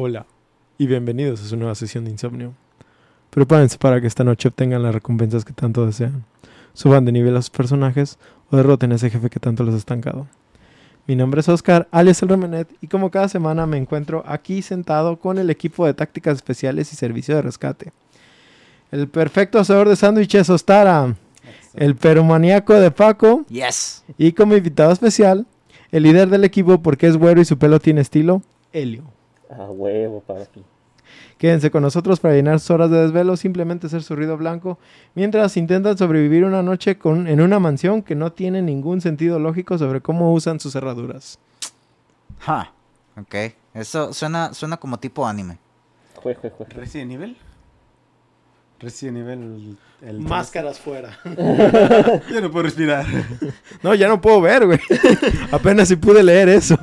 Hola y bienvenidos a su nueva sesión de insomnio. Prepárense para que esta noche obtengan las recompensas que tanto desean, suban de nivel a sus personajes o derroten a ese jefe que tanto los ha estancado. Mi nombre es Oscar, alias el Remenet, y como cada semana me encuentro aquí sentado con el equipo de tácticas especiales y servicio de rescate. El perfecto hacedor de sándwiches Ostara, el perumaníaco de Paco, Yes. y como invitado especial, el líder del equipo porque es güero y su pelo tiene estilo, Helio. A huevo, papi. Quédense con nosotros para llenar sus horas de desvelo, simplemente ser su ruido blanco, mientras intentan sobrevivir una noche con, en una mansión que no tiene ningún sentido lógico sobre cómo usan sus cerraduras. Ja. Ok. Eso suena, suena como tipo anime. Jue, jue, jue. Resident Evil. Resident Evil. El, el Máscaras fuera. Ya no puedo respirar. No, ya no puedo ver, güey. Apenas si pude leer eso.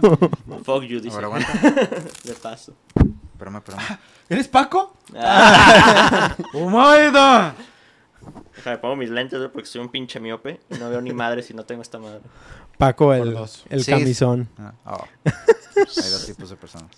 Fuck you, dice. Ahora aguanta. De paso. Espérame, espérame. ¿Eres Paco? Déjame, pongo mis lentes, güey, porque soy un pinche miope. Y no veo ni madre si no tengo esta madre. Paco, el, el Sí. camisón. Ah, oh. Hay dos tipos de personas.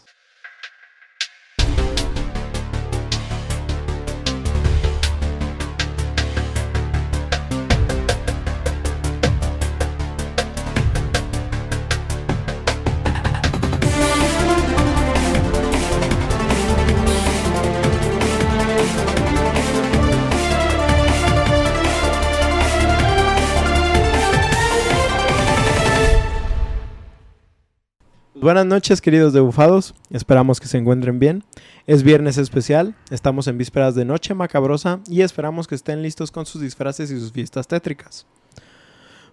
Buenas noches, queridos debufados. Esperamos que se encuentren bien. Es viernes especial, estamos en vísperas de Noche Macabrosa y esperamos que estén listos con sus disfraces y sus fiestas tétricas.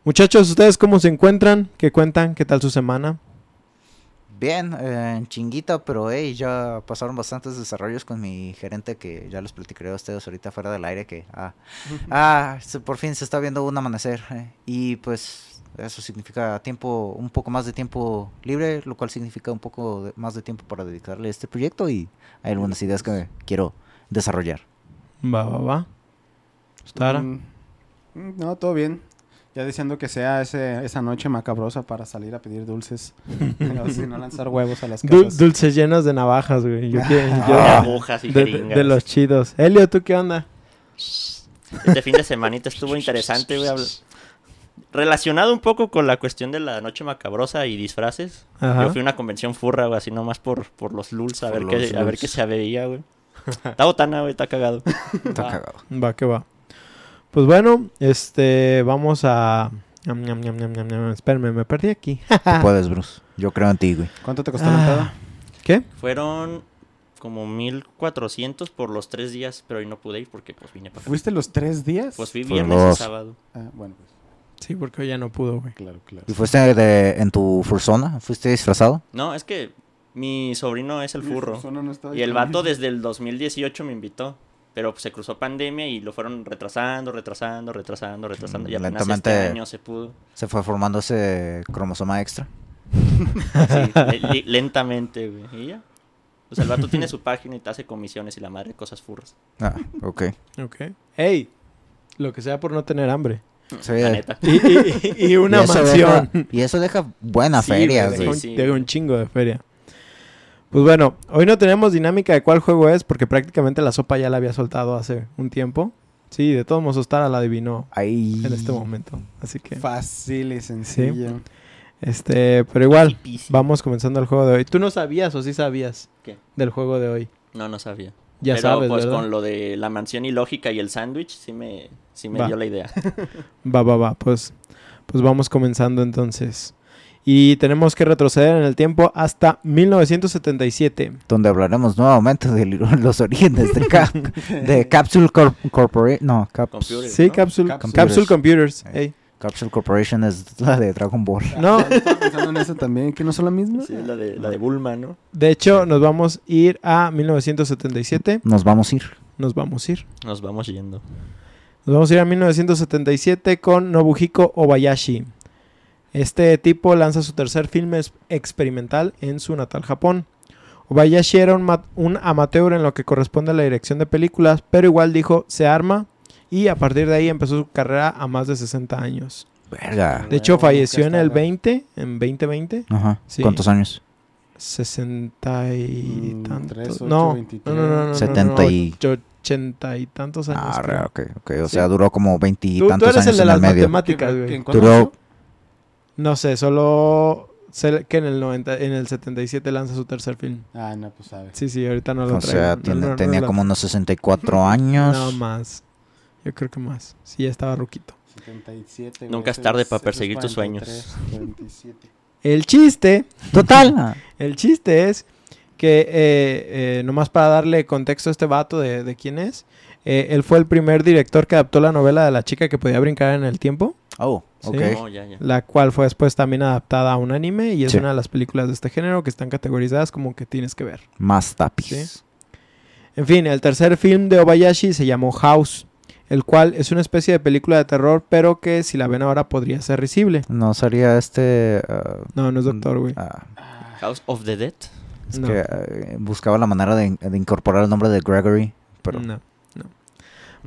Muchachos, ¿ustedes cómo se encuentran? ¿Qué cuentan? ¿Qué tal su semana? Bien, eh, chinguita, pero hey, ya pasaron bastantes desarrollos con mi gerente que ya los platicaré a ustedes ahorita fuera del aire que ah, ah se- por fin se está viendo un amanecer eh, y pues eso significa tiempo, un poco más de tiempo libre, lo cual significa un poco de- más de tiempo para dedicarle a este proyecto y hay algunas ideas que quiero desarrollar. Va, va, va. Ostara. Mm, mm, No, todo bien. Ya deseando que sea ese, esa noche macabrosa para salir a pedir dulces. si no lanzar huevos a las Dul- casas. dulces llenos de navajas, güey. Yo quiero- De yo- agujas y de, de- jeringas. de los chidos. Elio, ¿tú qué onda? Este fin de semanita estuvo interesante, güey. Relacionado un poco con la cuestión de la noche macabrosa y disfraces. Ajá. Yo fui a una convención furra, güey, así nomás por, por los lulz, a, ver qué, a ver qué se veía, güey. Está botana, güey, está cagado. Está Va. cagado. Va, que va. Pues bueno, este, vamos a... Espérame, me perdí aquí. Tú puedes, Bruce. Yo creo en ti, güey. ¿Cuánto te costó la entrada? ¿Qué? Fueron como 1400 por los tres días, pero hoy no pude ir porque pues vine para acá. ¿Fuiste los tres días? Pues fui viernes y sábado. Ah, bueno, pues, Sí, porque hoy ya no pudo, güey. claro, claro. ¿Y fuiste de, en tu fursona? ¿Fuiste disfrazado? No, es que mi sobrino es el furro. No Y el vato desde el 2018 me invitó. Pero pues, se cruzó pandemia y lo fueron retrasando, retrasando, retrasando, retrasando. Y apenas este Lentamente. año se pudo. ¿Se fue formando ese cromosoma extra? Sí, le- lentamente, güey. Y ya. Pues el vato tiene su página y te hace comisiones y la madre cosas furras. Ah, ok. Ok. ¡Ey! Lo que sea por no tener hambre. Sí, La eh, neta. Y, y- y una y mansión. deja- y eso deja buena Sí, feria, deja Sí, un- sí, deja güey. un chingo de feria. Pues bueno, hoy no tenemos dinámica de cuál juego es porque prácticamente la sopa ya la había soltado hace un tiempo. Sí, de todos modos Ostara la adivinó Ahí. en este momento. Así que, Fácil y sencillo. este, pero igual, vamos comenzando el juego de hoy. ¿Tú no sabías o sí sabías ¿Qué? del juego de hoy? No, no sabía. Ya Pero sabes, pues ¿verdad? con lo de la mansión ilógica y el sándwich, sí me, sí me Va. dio la idea. Va, va, va. Pues, pues vamos comenzando entonces. Y tenemos que retroceder en el tiempo hasta 1977. Donde hablaremos nuevamente de los orígenes de, Cap- de Capsule Corp Corporation. No, Caps- Computers, Sí, ¿no? Capsule. Capsule Computers. Eh. ey. Capsule Corporation es la de Dragon Ball. No, Estaba pensando en eso también, que no son la misma. Sí, la de, la de Bulma, ¿no? de hecho, nos vamos a ir a 1977. Nos vamos a ir. Nos vamos a ir. Nos vamos yendo. Nos vamos a ir a 1977 con Nobuhiko Obayashi. Este tipo lanza su tercer filme experimental en su natal Japón. Obayashi era un, un amateur en lo que corresponde a la dirección de películas, pero igual dijo, se arma, y a partir de ahí empezó su carrera a más de 60 años. Verga. De hecho, falleció en el está- 20, en 2020. Ajá. Sí. ¿Cuántos años? 60 y Mm, tantos. no, no, no, no, no, no, no, 70 y- och- 80 y tantos años. Ah, creo. ok, ok. O Sí. sea, duró como Tú, tú veintitantos eres el años de en las medio. matemáticas, ¿En güey. Duró-? No sé, solo sé que en el 90, en el 77 lanza su tercer film. Ah, no, pues sabes. Sí, sí, ahorita no lo O traigo. sea, No, tiene- no, no tenía lo- como unos 64 años. No, más. Yo creo que más. Sí, ya estaba ruquito. 77, güey, Nunca es tarde para perseguir tus 43, 47. El chiste, Total. el chiste es que, eh, eh, nomás para darle contexto a este vato de, de quién es, eh, él fue el primer director que adaptó la novela de la chica que podía brincar en el tiempo, Oh, ok. Sí. La cual fue después también adaptada a un anime y es Sí. una de las películas de este género que están categorizadas como que tienes que ver. Más tapiz. Sí. En fin, el tercer film de Obayashi se llamó House, el cual es una especie de película de terror, pero que si la ven ahora podría ser risible. No sería este. ah, No, no es doctor, güey. ah, House of the Dead. es No. que eh, buscaba la manera de, de incorporar el nombre de Gregory. Pero No, no.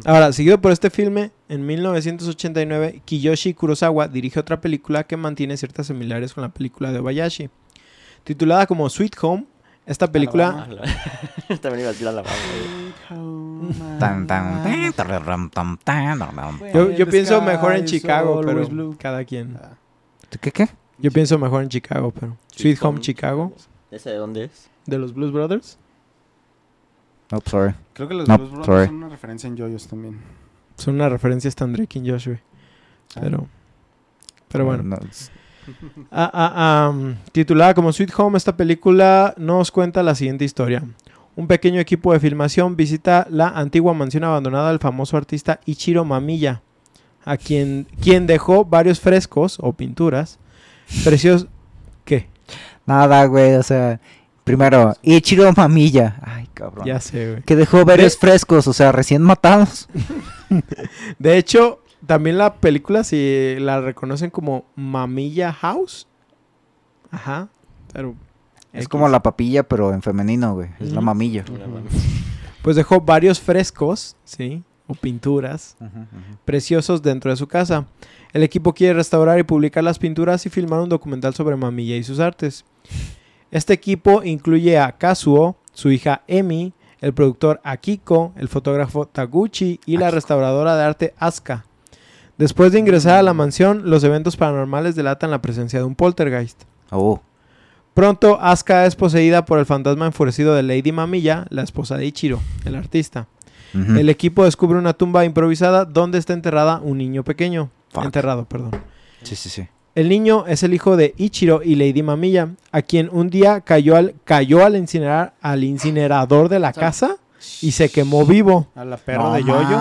Ahora, seguido por este filme, en 1989, Kiyoshi Kurosawa dirige otra película que mantiene ciertas similares con la película de Obayashi. Titulada como Sweet Home, esta película... Ah, la- También iba a la. Tan, tan, tan, tararram, tam, tan, tararram. Yo, pienso mejor en Chicago, pero cada quien. Ah, ¿Qué, qué? Yo pienso mejor en Chicago, pero... Sweet Home Chicago, ¿Ese de dónde es? de los Blues Brothers. Oh, sorry. Creo que los No, Blues Brothers sorry. son una referencia en Joyos también. Son una referencia a Stan Drake y Joshua. Ah. Pero... Pero bueno. No, es- Ah, ah, titulada como Sweet Home, esta película nos cuenta la siguiente historia. Un pequeño equipo de filmación visita la antigua mansión abandonada del famoso artista Ichiro Mamiya, a quien, quien dejó varios frescos o pinturas preciosos. ¿Qué? Nada, güey. O sea, primero, Ichiro Mamilla. Ay, cabrón. Ya sé, güey. Que dejó varios De- frescos, o sea, recién matados. De hecho, también la película, si la reconocen como Mamilla House. Ajá. Pero. Es X. como la papilla, pero en femenino, güey. Es la mamilla. Pues dejó varios frescos, ¿sí? O pinturas preciosos dentro de su casa. El equipo quiere restaurar y publicar las pinturas y filmar un documental sobre Mamilla y sus artes. Este equipo incluye a Kazuo, su hija Emi, el productor Akiko, el fotógrafo Taguchi y la restauradora de arte Asuka. Después de ingresar a la mansión, los eventos paranormales delatan la presencia de un poltergeist. Oh, Pronto, Asuka es poseída por el fantasma enfurecido de Lady Mamilla, la esposa de Ichiro, el artista. El equipo descubre una tumba improvisada donde está enterrada un niño pequeño. Fuck. Enterrado, perdón. Sí, sí, sí. El niño es el hijo de Ichiro y Lady Mamilla, a quien un día cayó al, cayó al, incinerar, al incinerador de la casa y se quemó vivo. A la perra No de Yoyo.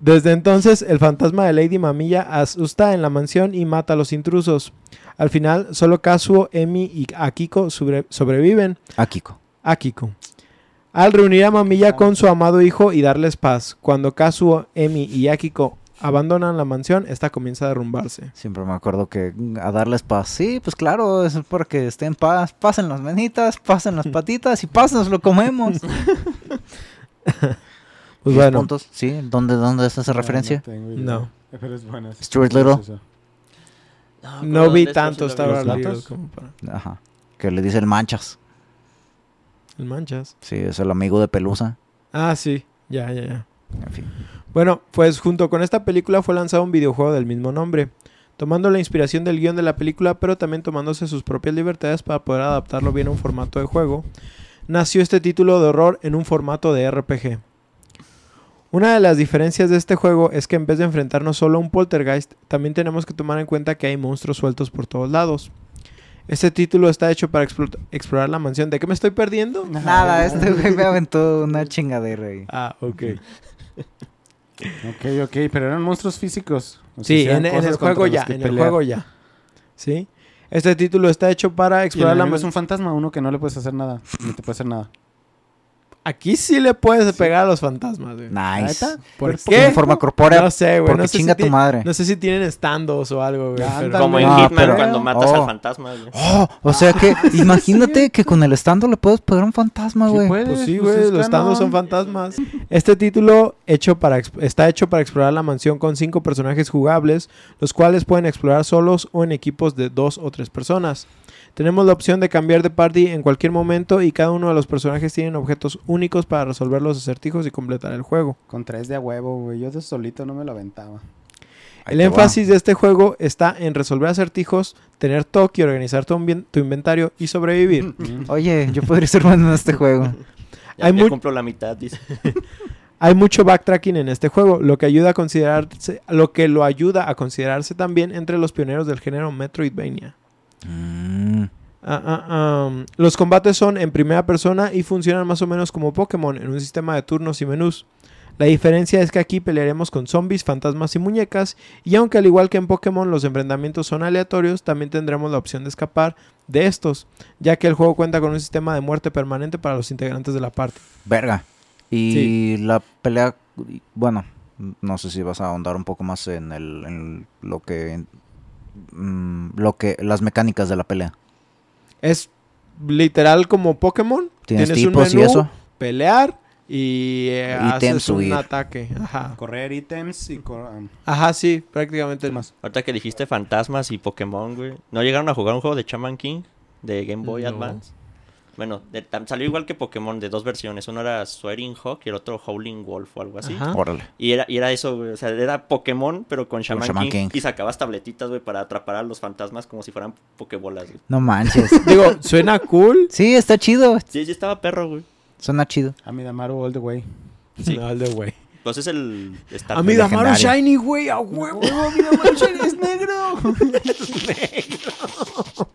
Desde entonces, el fantasma de Lady Mamilla asusta en la mansión y mata a los intrusos. Al final, solo Kazuo, Emi y Akiko sobre- sobreviven. Akiko. Akiko. Al reunir a Mamilla con su amado hijo y darles paz, cuando Kazuo, Emi y Akiko abandonan la mansión, esta comienza a derrumbarse. Siempre me acuerdo que a darles paz. Sí, pues claro, es porque estén en paz. Pasen las manitas, pasen las patitas y pasen, lo comemos. Pues bueno, puntos. Sí, ¿dónde, dónde es esa Ah, referencia? tengo idea. No. Pero es buena. sí. Stuart ¿Qué es Little. no vi tanto para... Ajá. Que le dice el manchas. El manchas. Sí, es el amigo de Pelusa. Ah, sí. Ya, ya, ya. En fin. Bueno, pues junto con esta película fue lanzado un videojuego del mismo nombre, tomando la inspiración del guion de la película, pero también tomándose sus propias libertades para poder adaptarlo bien a un formato de juego. Nació este título de horror en un formato de RPG. Una de las diferencias de este juego es que en vez de enfrentarnos solo a un poltergeist, también tenemos que tomar en cuenta que hay monstruos sueltos por todos lados. Este título está hecho para explo- explorar la mansión. ¿De qué me estoy perdiendo? Nada, este güey me aventó una chingadera ahí. Ah, ok. Ok, ok, pero eran monstruos físicos. O sea, Sí, en, el juego ya, en el juego ya. ¿Sí? Este título está hecho para Y el explorar la enemigo es un fantasma, uno que no le puedes hacer nada. No te puede hacer nada. Aquí sí le puedes pegar a los fantasmas, güey. Nice. ¿Por En qué? forma corpórea. No sé, güey. porque No sé, chinga si tu ti- madre. no sé si tienen estandos o algo, güey. Pero-. Como en No, Hitman pero- cuando matas oh. al fantasma, güey. Oh, o sea que, imagínate que con el estando le puedes pegar a un fantasma, Sí güey. puedes, Pues sí, pues güey, es los estandos son fantasmas. Este título hecho para exp- está hecho para explorar la mansión con cinco personajes jugables, los cuales pueden explorar solos o en equipos de dos o tres personas. Tenemos la opción de cambiar de party en cualquier momento y cada uno de los personajes tienen objetos únicos para resolver los acertijos y completar el juego. Con tres de a huevo, güey. Yo de solito no me lo aventaba. Ahí El va. énfasis de este juego está en resolver acertijos, tener toque, organizar tu, inventario y sobrevivir. Oye, yo podría ser bueno en este juego. Ya, Hay ya cumplo la mitad, dice. Hay mucho backtracking en este juego, lo que ayuda a considerarse, lo que lo ayuda a considerarse también entre los pioneros del género Metroidvania. Mm, Ah, ah, um, los combates son en primera persona y funcionan más o menos como Pokémon en un sistema de turnos y menús. La diferencia es que aquí pelearemos con zombies, fantasmas y muñecas, y aunque al igual que en Pokémon los enfrentamientos son aleatorios, también tendremos la opción de escapar de estos, ya que el juego cuenta con un sistema de muerte permanente para los integrantes de la parte. verga. Y la pelea, bueno, no sé si vas a ahondar un poco más en, el, en lo que, mm, lo que, las mecánicas de la pelea. Es literal como Pokémon. Tienes, un tipos y menú, eso. pelear y eh, haces un huir. ataque. Ajá. Correr ítems y... cor- um, Ajá, sí, prácticamente. ¿Qué más? Ahorita que dijiste fantasmas y Pokémon, güey. ¿No llegaron a jugar un juego de Chaman King de Game Boy No. Advance? Bueno, de- tam- salió igual que Pokémon de dos versiones. Uno era Swearing Hawk y el otro Howling Wolf o algo así. Órale. Y era, y era eso, güey. O sea, era Pokémon, pero con Shaman, Shaman King, King. Y sacabas tabletitas, güey, para atrapar a los fantasmas como si fueran Pokébolas, güey. No manches. Digo, suena cool. sí, está chido. Sí, sí estaba perro, güey. Suena chido. Amidamaru all the way. Sí. No, el de güey. Pues es el... Star A mí Damaru legendario. Shiny, güey, a huevo. A mí Damaru Shiny es negro.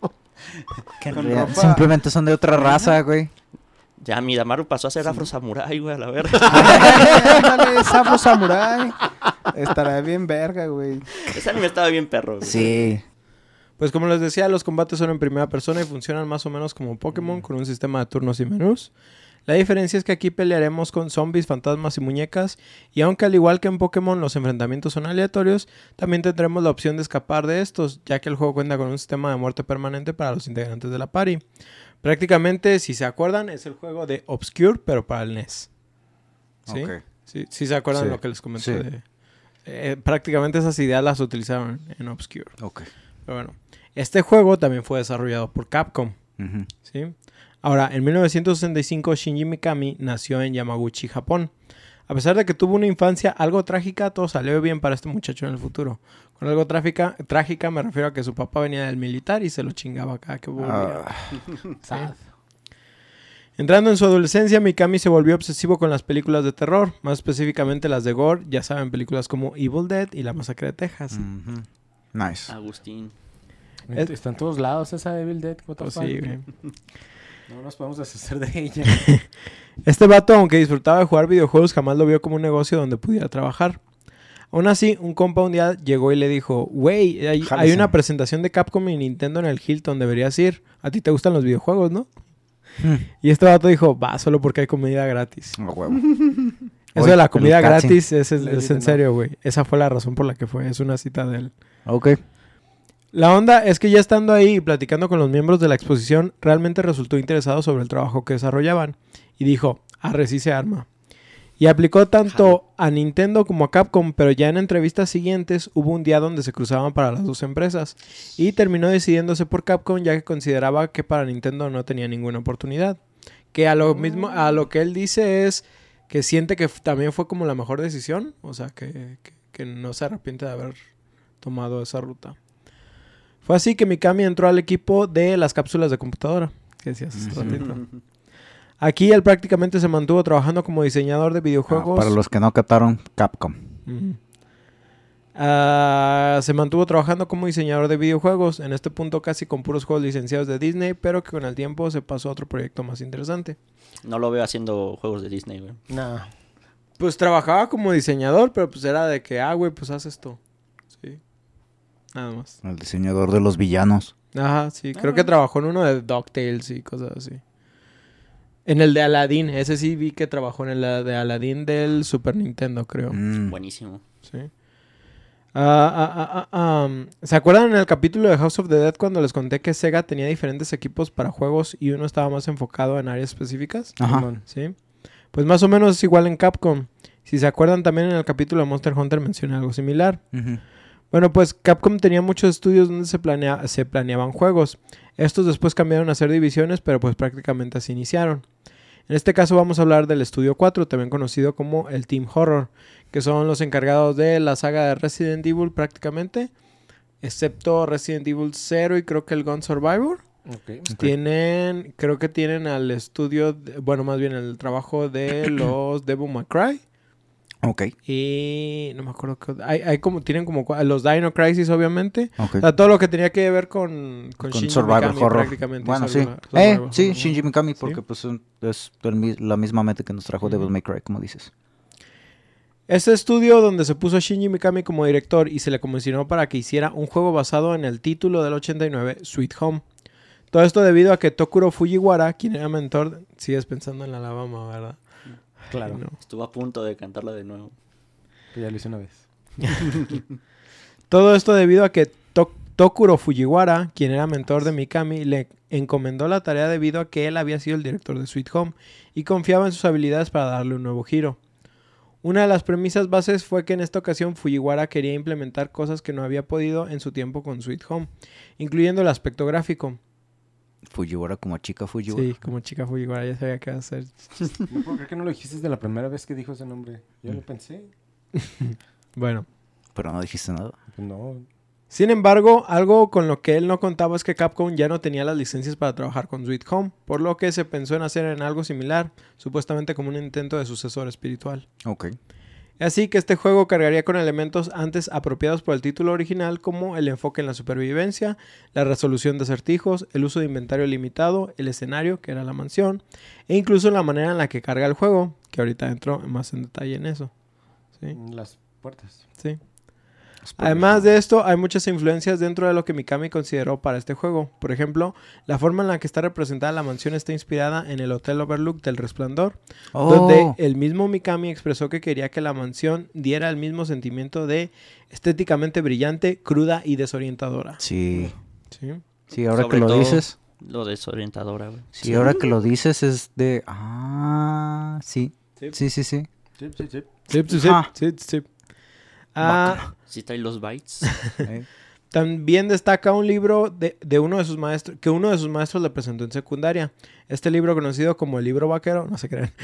Que en Con realidad ropa- Simplemente son de otra raza, güey. Ya, mi Damaru pasó a ser Afro Samurai, güey, a la verga. Ándale, Safro Samurai. Estará bien verga, güey. Ese anime estaba bien perro, güey. Sí. Pues como les decía, los combates son en primera persona y funcionan más o menos como Pokémon con un sistema de turnos y menús. La diferencia es que aquí pelearemos con zombies, fantasmas y muñecas, y aunque al igual que en Pokémon los enfrentamientos son aleatorios, también tendremos la opción de escapar de estos, ya que el juego cuenta con un sistema de muerte permanente para los integrantes de la party. Prácticamente, si se acuerdan, es el juego de Obscure, pero para el NES. ¿Sí? Ok. Sí, sí se acuerdan Sí, lo que les comenté. sí. de- eh, prácticamente esas ideas las utilizaron en Obscure. Ok. Pero bueno, este juego también fue desarrollado por Capcom. ¿sí? Ahora, en 1965 Shinji Mikami nació en Yamaguchi, Japón. A pesar de que tuvo una infancia algo trágica, todo salió bien para este muchacho en el futuro. Con algo trágica, trágica me refiero a que su papá venía del militar y se lo chingaba cada que volvía. Ah, Sad. Entrando en su adolescencia, Mikami se volvió obsesivo con las películas de terror, más específicamente las de gore, ya saben, películas como Evil Dead y La Masacre de Texas. Nice. Agustín. Es- Está en todos lados esa Evil Dead. what the Pues fuck. sí, güey. No nos podemos deshacer de ella. Este vato, aunque disfrutaba de jugar videojuegos, jamás lo vio como un negocio donde pudiera trabajar. Aún así, un compa un día llegó y le dijo, güey, hay, una presentación de Capcom y Nintendo en el Hilton, deberías ir. A ti te gustan los videojuegos, ¿no? Hmm. Y este vato dijo, va, solo porque hay comida gratis. A huevo. Eso Oye, de la comida gratis es, es- es en no. serio, güey. Esa fue la razón por la que fue. Es una cita de él. Ok. La onda es que ya estando ahí y platicando con los miembros de la exposición, realmente resultó interesado sobre el trabajo que desarrollaban. Y dijo, arre sí se arma. Y aplicó tanto a Nintendo como a Capcom, pero ya en entrevistas siguientes hubo un día donde se cruzaban para las dos empresas. Y terminó decidiéndose por Capcom ya que consideraba que para Nintendo no tenía ninguna oportunidad. Que a lo mismo, a lo que él dice es que siente que también fue como la mejor decisión. O sea, que, que- que no se arrepiente de haber tomado esa ruta. Fue así que Mikami entró al equipo de las cápsulas de computadora. Que decías hace ratito. Aquí él prácticamente se mantuvo trabajando como diseñador de Ah, videojuegos. para los que no captaron, Capcom. Ah, se mantuvo trabajando como diseñador de videojuegos, en este punto casi con puros juegos licenciados de Disney, pero que con el tiempo se pasó a otro proyecto más interesante. No lo veo haciendo juegos de Disney, güey. No. Pues trabajaba como diseñador, pero pues era de que, ah, güey, pues haz esto. Nada más. El diseñador de los villanos. Ajá, sí. Creo Ah. que trabajó en uno de DuckTales y cosas así. En el de Aladdin, ese sí vi que trabajó en el de Aladdin del Super Nintendo, creo. Mm. Buenísimo. Sí. Ah, ah, um, ¿Se acuerdan en el capítulo de House of the Dead cuando les conté que Sega tenía diferentes equipos para juegos y uno estaba más enfocado en áreas específicas? Ajá. Sí. Pues más o menos es igual en Capcom. Si se acuerdan también en el capítulo de Monster Hunter mencioné algo similar. Ujú. Bueno, pues Capcom tenía muchos estudios donde se, planea- se planeaban juegos. Estos después cambiaron a ser divisiones, pero pues prácticamente así iniciaron. En este caso vamos a hablar del Estudio 4, también conocido como el Team Horror, que son los encargados de la saga de Resident Evil prácticamente, excepto Resident Evil 0 y creo que el Gun Survivor. Ok. Tienen, creo que tienen al estudio, de- bueno, más bien el trabajo de los Devil May Cry. Ok, Y no me acuerdo qué hay, hay como tienen como los Dino Crisis obviamente. ok. O sea, todo lo que tenía que ver con con, Con Shinji Survival Mikami Horror. prácticamente. Bueno, sí. Eh, sí. Shinji Mikami, Sí. porque pues es la misma mente que nos trajo. Devil May Cry, como dices. Este estudio donde se puso a Shinji Mikami como director y se le comisionó para que hiciera un juego basado en el título del 89, Sweet Home. Todo esto debido a que Tokuro Fujiwara, quien era mentor, sigues pensando en Alabama, ¿verdad? Claro. No. Estuvo a punto de cantarla de nuevo. Que ya lo hice una vez. Todo esto debido a que To- Tokuro Fujiwara, quien era mentor de Mikami, le encomendó la tarea debido a que él había sido el director de Sweet Home y confiaba en sus habilidades para darle un nuevo giro. Una de las premisas bases fue que en esta ocasión Fujiwara quería implementar cosas que no había podido en su tiempo con Sweet Home, incluyendo el aspecto gráfico. Fujiwara como chica Fujiwara. Sí, como chica Fujiwara ya sabía qué hacer. Creer que no lo dijiste desde la primera vez que dijo ese nombre. Yo lo pensé. Bueno. Pero no dijiste nada. No. Sin embargo, algo con lo que él no contaba es que Capcom ya no tenía las licencias para trabajar con Sweet Home, por lo que se pensó en hacer en algo similar, supuestamente como un intento de sucesor espiritual. Ok. Así que este juego cargaría con elementos antes apropiados por el título original como el enfoque en la supervivencia, la resolución de acertijos, el uso de inventario limitado, el escenario, que era la mansión, e incluso la manera en la que carga el juego, que ahorita entro más en detalle en eso. las puertas. Sí. Además de esto, hay muchas influencias dentro de lo que Mikami consideró para este juego. Por ejemplo, la forma en la que está representada la mansión está inspirada en el Hotel Overlook del Resplandor, Oh, donde el mismo Mikami expresó que quería que la mansión diera el mismo sentimiento de estéticamente brillante, cruda y desorientadora. Sí. ¿Sí? Sí, ahora Sobre que lo todo- dices. Lo desorientadora, güey. Sí, ahora que lo dices es de. Ah, sí. Sí. Sí, sí, sí. Sí, sí, sí. Sí, sí, sí, Ajá. sí, sí. Ah, Sí trae los bytes. Eh, También destaca un libro de, de uno de sus maestros, que uno de sus maestros le presentó en secundaria. Este libro conocido como el libro vaquero, no se crean.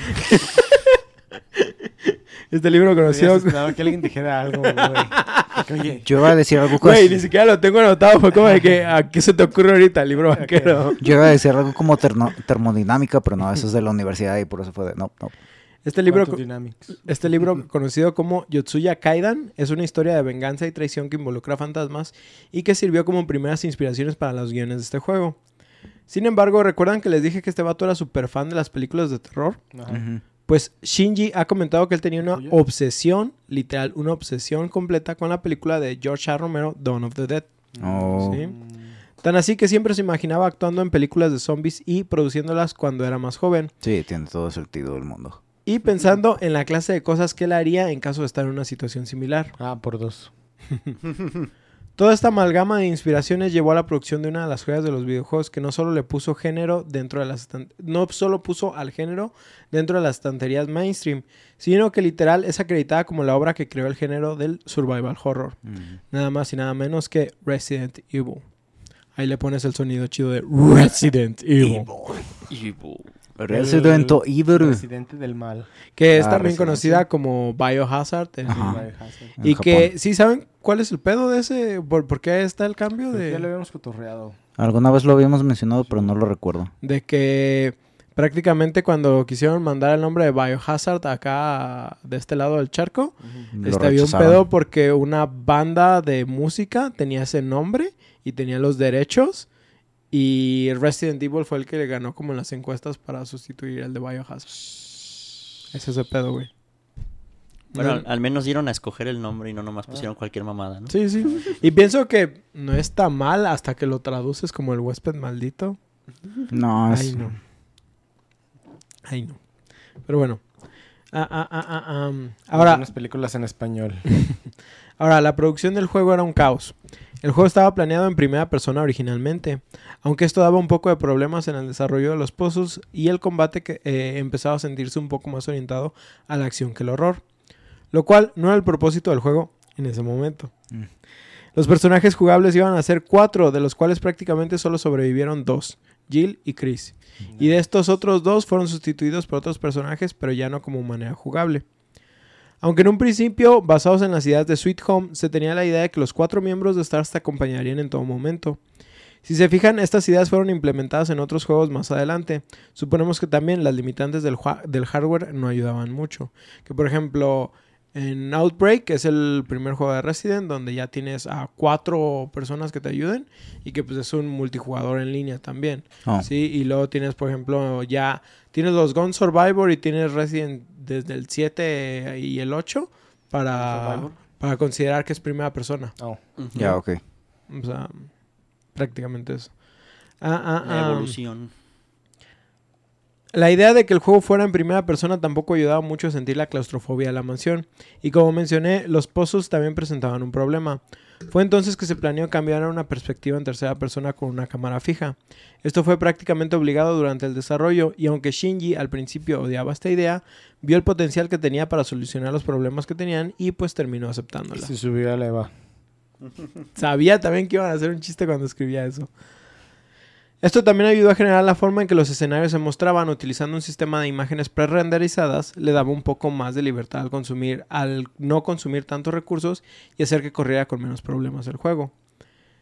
este libro conocido... Que alguien dijera algo, güey. Yo iba a decir algo Güey, ni siquiera lo tengo anotado. Fue como de que, ¿a qué se te ocurre ahorita el libro vaquero? Yo iba a decir algo como terno- termodinámica, pero no, eso es de la universidad y por eso fue de. No, no. Este libro, este libro conocido como Yotsuya Kaidan es una historia de venganza y traición que involucra fantasmas y que sirvió como primeras inspiraciones para los guiones de este juego. Sin embargo, ¿recuerdan que les dije que este vato era súper fan de las películas de terror? Ajá. Pues Shinji ha comentado que él tenía una obsesión, literal, una obsesión completa con la película de George A. Romero, Dawn of the Dead. Oh. Sí. Tan así que siempre se imaginaba actuando en películas de zombies y produciéndolas cuando era más joven. Sí, tiene todo el sentido del mundo. Y pensando en la clase de cosas que él haría en caso de estar en una situación similar. Ah, por dos. Toda esta amalgama de inspiraciones llevó a la producción de una de las joyas de los videojuegos que no solo le puso género dentro de las no solo puso al género dentro de las estanterías mainstream, sino que literal es acreditada como la obra que creó el género del survival horror. Nada más y nada menos que Resident Evil. Ahí le pones el sonido chido de Resident Evil. Evil. Resident Evil. Presidente del mal. Que es Ah, también Resident conocida como Biohazard. En Y que, Japón. ¿sí saben cuál es el pedo de ese? ¿Por, por qué está el cambio que Ya lo de, habíamos cotorreado. Alguna vez lo habíamos mencionado, pero no lo recuerdo. de que prácticamente cuando quisieron mandar el nombre de Biohazard acá de este lado del charco, este, había un pedo porque una banda de música tenía ese nombre y tenía los derechos. Y Resident Evil fue el que le ganó como en las encuestas para sustituir el de Biohazard. Ese es el pedo, güey. Bueno, No- al, al menos dieron a escoger el nombre y no nomás pusieron cualquier mamada, ¿no? Sí, sí. Y pienso que no está mal hasta que lo traduces como el huésped maldito. No, es- Ay, no. Ahí no. Pero bueno. Ah, ah, ah, ah, am. Ahora, Unas películas en español. Ahora, la producción del juego era un caos. El juego estaba planeado en primera persona originalmente, aunque esto daba un poco de problemas en el desarrollo de los puzzles y el combate que eh, empezaba a sentirse un poco más orientado a la acción que el horror, lo cual no era el propósito del juego en ese momento. Mm. Los personajes jugables iban a ser cuatro, de los cuales prácticamente solo sobrevivieron dos, Jill y Chris. Y de estos otros dos fueron sustituidos por otros personajes, pero ya no como manera jugable. Aunque en un principio, basados en las ideas de Sweet Home, se tenía la idea de que los cuatro miembros de Stars te acompañarían en todo momento. Si se fijan, estas ideas fueron implementadas en otros juegos más adelante. Suponemos que también las limitantes del, hardware no ayudaban mucho. Que por ejemplo, en Outbreak, que es el primer juego de Resident, donde ya tienes a cuatro personas que te ayuden y que pues es un multijugador en línea también. Oh. Sí, y luego tienes, por ejemplo, ya tienes los Gun Survivor y tienes Resident desde el 7 y el 8 para, Survivor. para considerar que es primera persona. Oh. Ya, ok. O sea, prácticamente eso. Ah, ah, La ah, evolución. La idea de que el juego fuera en primera persona tampoco ayudaba mucho a sentir la claustrofobia de la mansión. Y como mencioné, los pozos también presentaban un problema. Fue entonces que se planeó cambiar a una perspectiva en tercera persona con una cámara fija. Esto fue prácticamente obligado durante el desarrollo y aunque Shinji al principio odiaba esta idea, vio el potencial que tenía para solucionar los problemas que tenían y pues terminó aceptándola. Se subió a la Eva. Sabía también que iban a hacer un chiste cuando escribía eso. Esto también ayudó a generar la forma en que los escenarios se mostraban utilizando un sistema de imágenes pre-renderizadas, le daba un poco más de libertad al consumir, al no consumir tantos recursos y hacer que corriera con menos problemas el juego.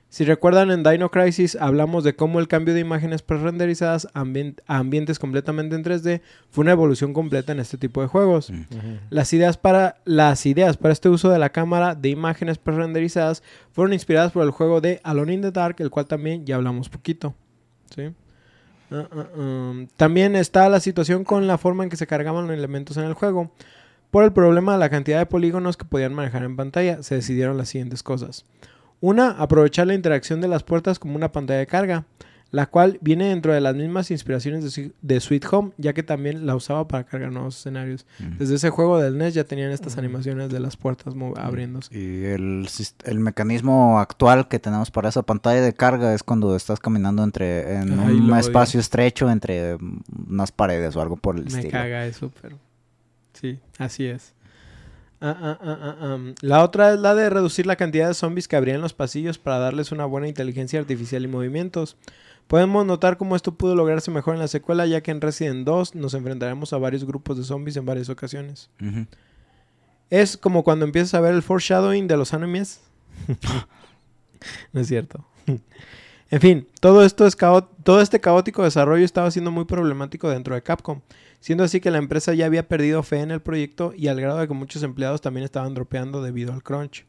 Si recuerdan en Dino Crisis hablamos de cómo el cambio de imágenes pre-renderizadas a ambien- a ambientes completamente en 3D fue una evolución completa en este tipo de juegos. Mm. Las ideas para las ideas para este uso de la cámara de imágenes pre-renderizadas fueron inspiradas por el juego de Alone in the Dark, el cual también ya hablamos poquito. ¿Sí? Ah, ah, um, También está la situación con la forma en que se cargaban los elementos en el juego. Por el problema de la cantidad de polígonos que podían manejar en pantalla, se decidieron las siguientes cosas. Una, aprovechar la interacción de las puertas como una pantalla de carga, la cual viene dentro de las mismas inspiraciones de, Sweet Home, ya que también la usaba para cargar nuevos escenarios. Mm. Desde ese juego del NES ya tenían estas animaciones de las puertas abriéndose. Y el, el mecanismo actual que tenemos para esa pantalla de carga es cuando estás caminando entre en Ay, un espacio estrecho entre mm, unas paredes o algo por el Me estilo. caga eso, pero sí, así es. Ah, ah, ah. La otra es la de reducir la cantidad de zombies que habría en los pasillos para darles una buena inteligencia artificial y movimientos. Podemos notar cómo esto pudo lograrse mejor en la secuela, ya que en Resident 2 nos enfrentaremos a varios grupos de zombies en varias ocasiones. Es como cuando empiezas a ver el foreshadowing de los animes. no es cierto. en fin, todo esto es todo este caótico desarrollo estaba siendo muy problemático dentro de Capcom, siendo así que la empresa ya había perdido fe en el proyecto y al grado de que muchos empleados también estaban dropeando debido al crunch.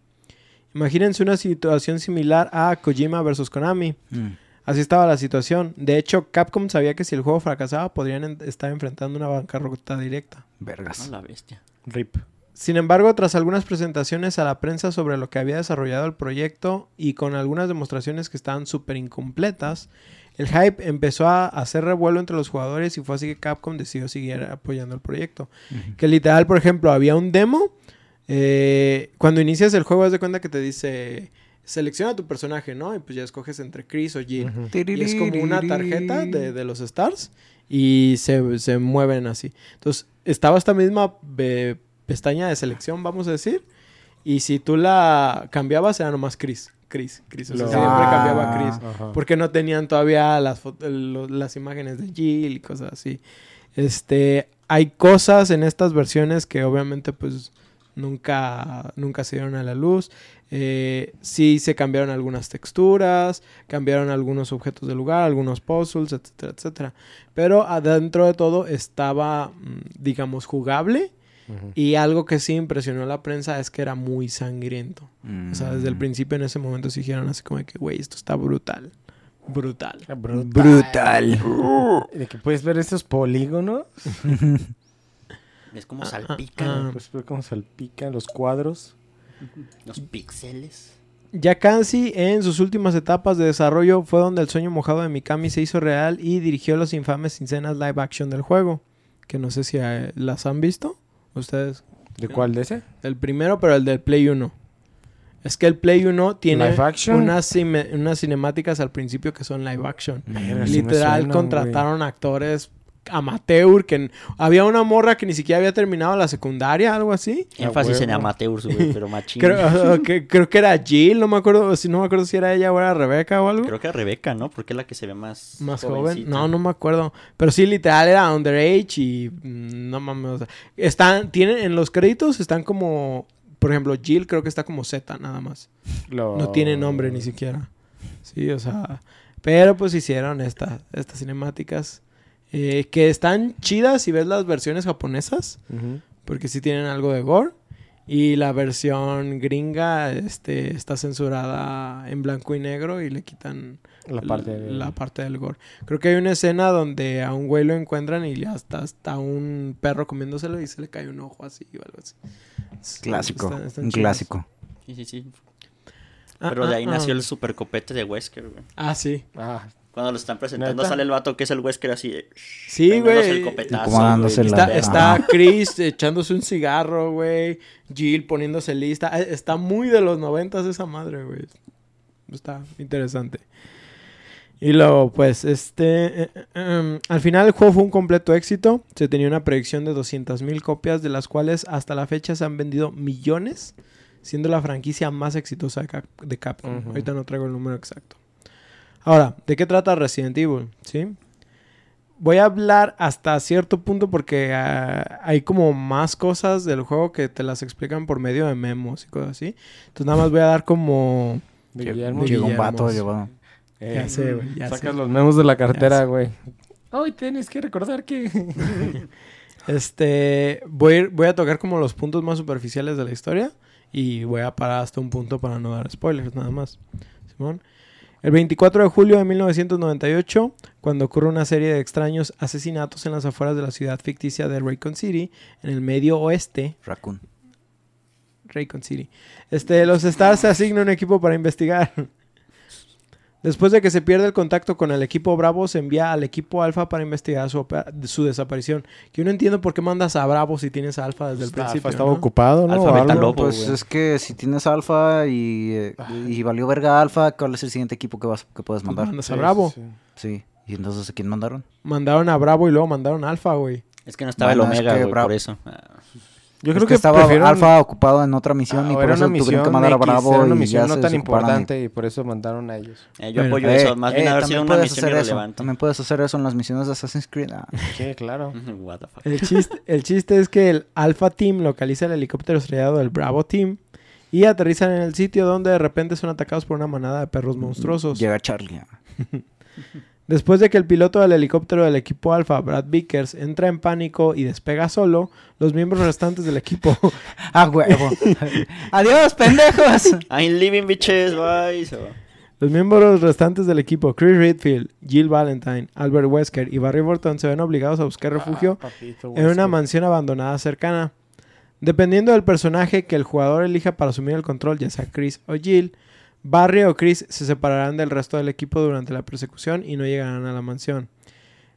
Imagínense una situación similar a Kojima vs Konami. Mm. Así estaba la situación. De hecho, Capcom sabía que si el juego fracasaba podrían en- estar enfrentando una bancarrota directa. Vergas. La bestia. RIP. Sin embargo, tras algunas presentaciones a la prensa sobre lo que había desarrollado el proyecto y con algunas demostraciones que estaban súper incompletas, el hype empezó a hacer revuelo entre los jugadores y fue así que Capcom decidió seguir apoyando el proyecto. Que literal, por ejemplo, había un demo. eh, cuando inicias el juego, haz de cuenta que te dice selecciona tu personaje, ¿no? Y pues ya escoges entre Chris o Jill. Ujú. Y es como una tarjeta de, de los stars y se, se mueven así. Entonces, estaba esta misma eh, pestaña de selección, vamos a decir. Y si tú la cambiabas, era nomás Chris. Chris, Chris. O sea, Lo- siempre Ah. cambiaba a Chris. Ajá. Porque no tenían todavía las imágenes de Jill y cosas así. Este, hay cosas en estas versiones que obviamente pues nunca, nunca se dieron a la luz. Eh, sí se cambiaron algunas texturas, cambiaron algunos objetos de lugar, algunos puzzles, etcétera, etcétera. Pero adentro de todo estaba, mm, digamos, jugable. Y algo que sí impresionó a la prensa es que era muy sangriento. O sea, desde el Mm. principio en ese momento se dijeron así como de que, güey, esto está brutal. Brutal. Ah, brutal. Brutal. De que puedes ver esos polígonos. Es como Ah, salpican ah, ah. Puedes ver cómo salpican los cuadros. los píxeles. Ya casi en sus últimas etapas de desarrollo fue donde el sueño mojado de Mikami se hizo real y dirigió las infames escenas live action del juego. que no sé si eh, las han visto ustedes. ¿De cuál? ¿De ese? El primero, pero el del Play 1. Es que el Play 1 tiene unas, unas cinemáticas al principio que son live action. Sí Literal contrataron actores amateur que había una morra que ni siquiera había terminado la secundaria, algo así. Énfasis en huevo. amateurs, güey, pero machín. Creo, que, creo que era Jill, no me acuerdo, si no me acuerdo si era ella o era Rebeca o algo. Creo que Rebeca, ¿no? Porque es la que se ve más Más joven. No, no me acuerdo. Pero sí, literal era underage y mm, no mames. o sea, están, tienen, en los créditos están como, por ejemplo, Jill creo que está como Z nada más. Lo- No tiene nombre ni siquiera. Sí, o sea. Pero pues hicieron esta, estas cinemáticas. Eh, que están chidas si ves las versiones japonesas. Porque sí tienen algo de gore. Y la versión gringa este, está censurada en blanco y negro y le quitan La parte de... la parte del gore. Creo que hay una escena donde a un güey lo encuentran y hasta está un perro comiéndoselo y se le cae un ojo así o algo así. Es- Clásico. están- están un chidas. clásico. Sí, sí, sí. Ah, Pero de ah, ahí ah. nació el super copete de Wesker, güey. Ah, sí. Ah, Cuando lo están presentando ¿Neta? sale el vato que es el Wesker así de... Sí, güey. el copetazo, la- Está, está. Chris echándose un cigarro, güey. Jill poniéndose lista. Eh, Está muy de los noventas esa madre, güey. Está interesante. Y luego, pues, este... eh, eh, em, al final el juego fue un completo éxito. Se tenía una predicción de 200.000 copias, de las cuales hasta la fecha se han vendido millones, siendo la franquicia más exitosa de, Cap- de Capcom. Ahorita no traigo el número exacto. Ahora, ¿de qué trata Resident Evil? ¿Sí? Voy a hablar hasta cierto punto porque ah, hay como más cosas del juego que te las explican por medio de memos y cosas así. Entonces nada más voy a dar como... de Guillermo. Llegó un vato, llegó. Eh, Ya sé, güey, ya Sacas sé. los memos de la cartera, güey. Hoy tienes que recordar que... Este, voy a, ir- voy a tocar como los puntos más superficiales de la historia y voy a parar hasta un punto para no dar spoilers nada más. Simón. El 24 de julio de 1998, cuando ocurre una serie de extraños asesinatos en las afueras de la ciudad ficticia de Raycon City, en el medio oeste, Raccoon. Raycon City. Este, los Stars se asignan un equipo para investigar. Después de que se pierde el contacto con el equipo Bravo, se envía al equipo Alfa para investigar su, su desaparición. Que yo no entiendo por qué mandas a Bravo si tienes a Alfa desde el Alfa principio. estaba ¿no? ocupado, ¿no? Alfa algo. Lobo. Pues güey. es que si tienes alfa y, eh, y valió verga alfa, ¿cuál es el siguiente equipo que vas que puedes Pues mandar? mandas a Bravo. sí, sí. Sí. ¿Y entonces a quién mandaron? Mandaron a Bravo y luego mandaron a Alfa, güey. Es que no estaba Bueno, el es Omega, que güey, Bravo- por eso. Ah, Yo Es creo que, que, estaba prefirieron- alfa ocupado en otra misión Ah, y por eso tuvieron que mandar a Bravo era una y misión ya no tan importante y por eso mandaron a ellos. eh, yo Bueno. apoyo Eh, eso. Más bien eh, haber sido también una misión hacer eso. irrelevante. También puedes hacer eso en las misiones de Assassin's Creed. Ah, Sí, claro. What the fuck. El chiste, el chiste es que el Alpha Team localiza el helicóptero estrellado del Bravo Team y aterrizan en el sitio donde de repente son atacados por una manada de perros monstruosos. Llega Charlie. Después de que el piloto del helicóptero del equipo Alpha, Brad Vickers, entra en pánico y despega solo, los miembros restantes del equipo ¡Ah, huevo! ¡Adiós, pendejos! I'm leaving bitches, bye. So, Los miembros restantes del equipo, Chris Redfield, Jill Valentine, Albert Wesker y Barry Burton, se ven obligados a buscar refugio Ah, papito, en una mansión abandonada cercana. Dependiendo del personaje que el jugador elija para asumir el control, ya sea Chris o Jill, Barry o Chris se separarán del resto del equipo durante la persecución y no llegarán a la mansión.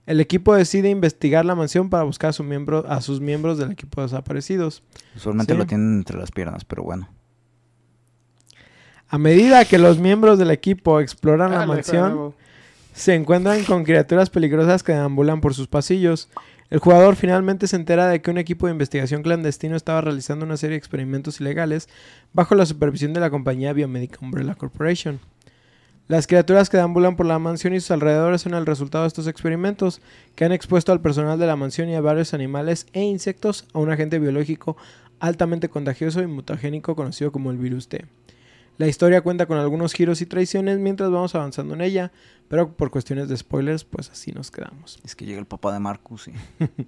El equipo decide investigar la mansión para buscar a, su miembro- a sus miembros del equipo desaparecidos. Usualmente Sí. lo tienen entre las piernas, pero bueno. A medida que los miembros del equipo exploran Ah, la mansión. Se encuentran con criaturas peligrosas que deambulan por sus pasillos. El jugador finalmente se entera de que un equipo de investigación clandestino estaba realizando una serie de experimentos ilegales bajo la supervisión de la compañía biomédica Umbrella Corporation. Las criaturas que deambulan por la mansión y sus alrededores son el resultado de estos experimentos, que han expuesto al personal de la mansión y a varios animales e insectos a un agente biológico altamente contagioso y mutagénico conocido como el virus T. La historia cuenta con algunos giros y traiciones mientras vamos avanzando en ella, pero por cuestiones de spoilers, pues así nos quedamos. Es que llega el papá de Marcus y...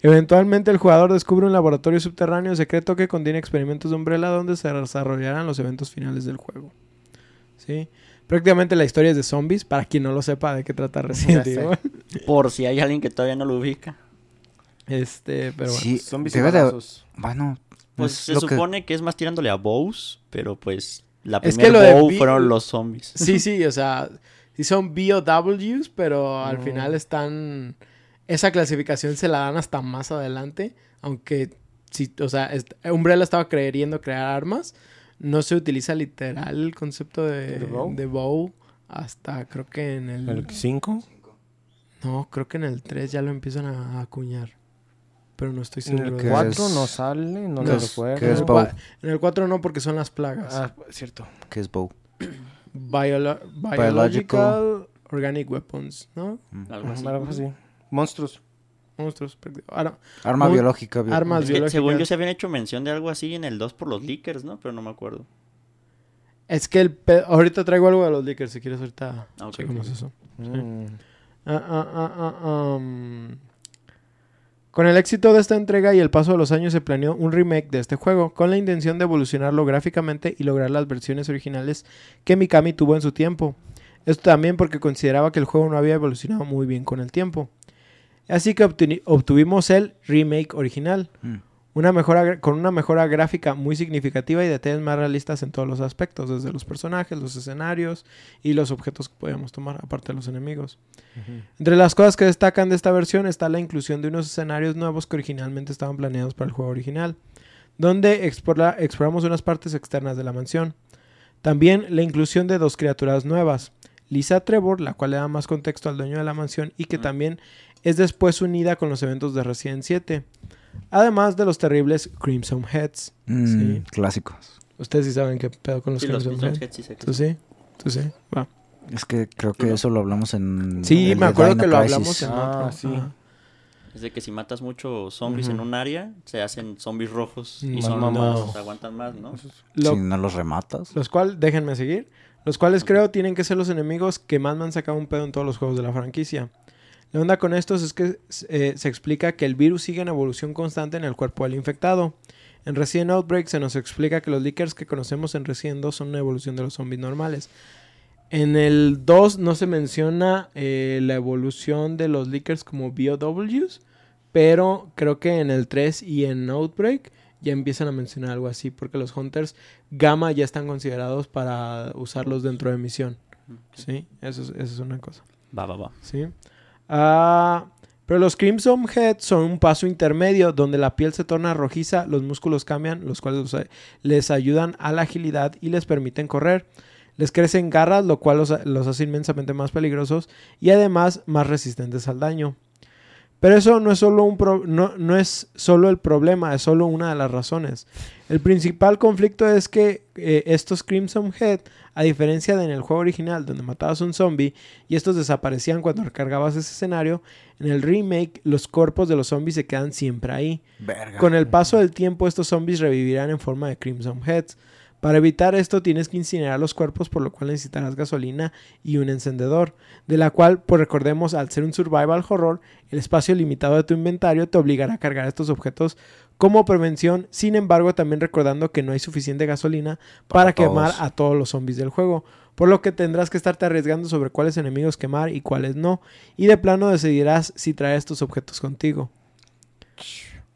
Eventualmente el jugador descubre un laboratorio subterráneo secreto que contiene experimentos de Umbrella donde se desarrollarán los eventos finales del juego. ¿Sí? Prácticamente la historia es de zombies, para quien no lo sepa de qué trata Resident. Evil. por si hay alguien que todavía no lo ubica. Este, pero bueno. Sí, Zombies y de... Bueno, Pues es se que- supone que... es más tirándole a Bows, pero pues la Es primera que lo de Bow fueron los zombies. Sí, sí, o sea, sí son BOWs, pero al Mm. final están esa clasificación se la dan hasta más adelante, aunque si, o sea, est- Umbrella estaba queriendo crear armas, no se utiliza literal el concepto de, ¿De bow? de bow hasta creo que en el, ¿El 5? no, creo que en el 3 ya lo empiezan a acuñar. Pero no estoy En seguro. el de ¿Qué 4 es? no sale, no, No, lo recuerdo. ¿qué En es el, bow? en el 4 no, porque son las plagas. Ah, cierto. ¿Qué es Bow? Biolo- Biological. biological Organic Weapons, ¿no? Algo así. Algo así. Monstruos. Monstruos. prácti- Ahora, Arma Muy- biológica. bio- armas Es que, biológicas. según yo se habían hecho mención de algo así en el 2 por los leakers, ¿no? Pero no me acuerdo. Es que el pe- ahorita traigo algo de los leakers, si quieres ahorita Ah, ok, checamos ok. eso. Mm. Ah, ah, ah, ah, um. Con el éxito de esta entrega y el paso de los años se planeó un remake de este juego, con la intención de evolucionarlo gráficamente y lograr las versiones originales que Mikami tuvo en su tiempo. Esto también porque consideraba que el juego no había evolucionado muy bien con el tiempo. Así que obtuvimos el remake original, Mm. Una mejora, con una mejora gráfica muy significativa y detalles más realistas en todos los aspectos, desde los personajes, los escenarios y los objetos que podíamos tomar, aparte de los enemigos. Entre las cosas que destacan de esta versión está la inclusión de unos escenarios nuevos que originalmente estaban planeados para el juego original, donde explora- exploramos unas partes externas de la mansión. También la inclusión de dos criaturas nuevas, Lisa Trevor, la cual le da más contexto al dueño de la mansión y que también es después unida con los eventos de Resident 7, además de los terribles Crimson Heads. Mm, Sí. Clásicos. Ustedes sí saben qué pedo con los Sí, los Crimson Heads. Heads sí sé que ¿Tú sí? ¿Tú sí? Va. Es que creo que ¿No? eso lo hablamos en. Sí, me acuerdo Dino que lo Crisis. hablamos en Ah, otro. sí. Ajá. Es de que si matas muchos zombies en un área, se hacen zombies rojos y Más son mamados. más, aguantan más, ¿no? Lo- Si no los rematas. Los cuales, déjenme seguir. Los cuales creo tienen que ser los enemigos que más me han sacado un pedo en todos los juegos de la franquicia. La onda con estos es que eh, se explica que el virus sigue en evolución constante en el cuerpo del infectado. En Resident Outbreak se nos explica que los leakers que conocemos en Resident 2 son una evolución de los zombies normales. En el 2 no se menciona eh, la evolución de los leakers como BOWs, pero creo que en el 3 y en Outbreak ya empiezan a mencionar algo así, porque los Hunters Gamma ya están considerados para usarlos dentro de misión. Sí, eso es, eso es una cosa. Va, va, va. Sí. Ah, pero los Crimson Head son un paso intermedio donde la piel se torna rojiza, los músculos cambian, los cuales les ayudan a la agilidad y les permiten correr. Les crecen garras, lo cual los hace inmensamente más peligrosos y además más resistentes al daño. Pero eso no es solo un pro- no, no es solo el problema, es solo una de las razones. El principal conflicto es que eh, estos Crimson Head, a diferencia de en el juego original donde matabas un zombie y estos desaparecían cuando recargabas ese escenario, en el remake los cuerpos de los zombies se quedan siempre ahí. Verga. Con el paso del tiempo estos zombies revivirán en forma de Crimson Heads. Para evitar esto tienes que incinerar los cuerpos por lo cual necesitarás gasolina y un encendedor, de la cual, pues recordemos, al ser un survival horror, el espacio limitado de tu inventario te obligará a cargar estos objetos como prevención, sin embargo también recordando que no hay suficiente gasolina para, Para todos. quemar a todos los zombies del juego, por lo que tendrás que estarte arriesgando sobre cuáles enemigos quemar y cuáles no, y de plano decidirás si traer estos objetos contigo.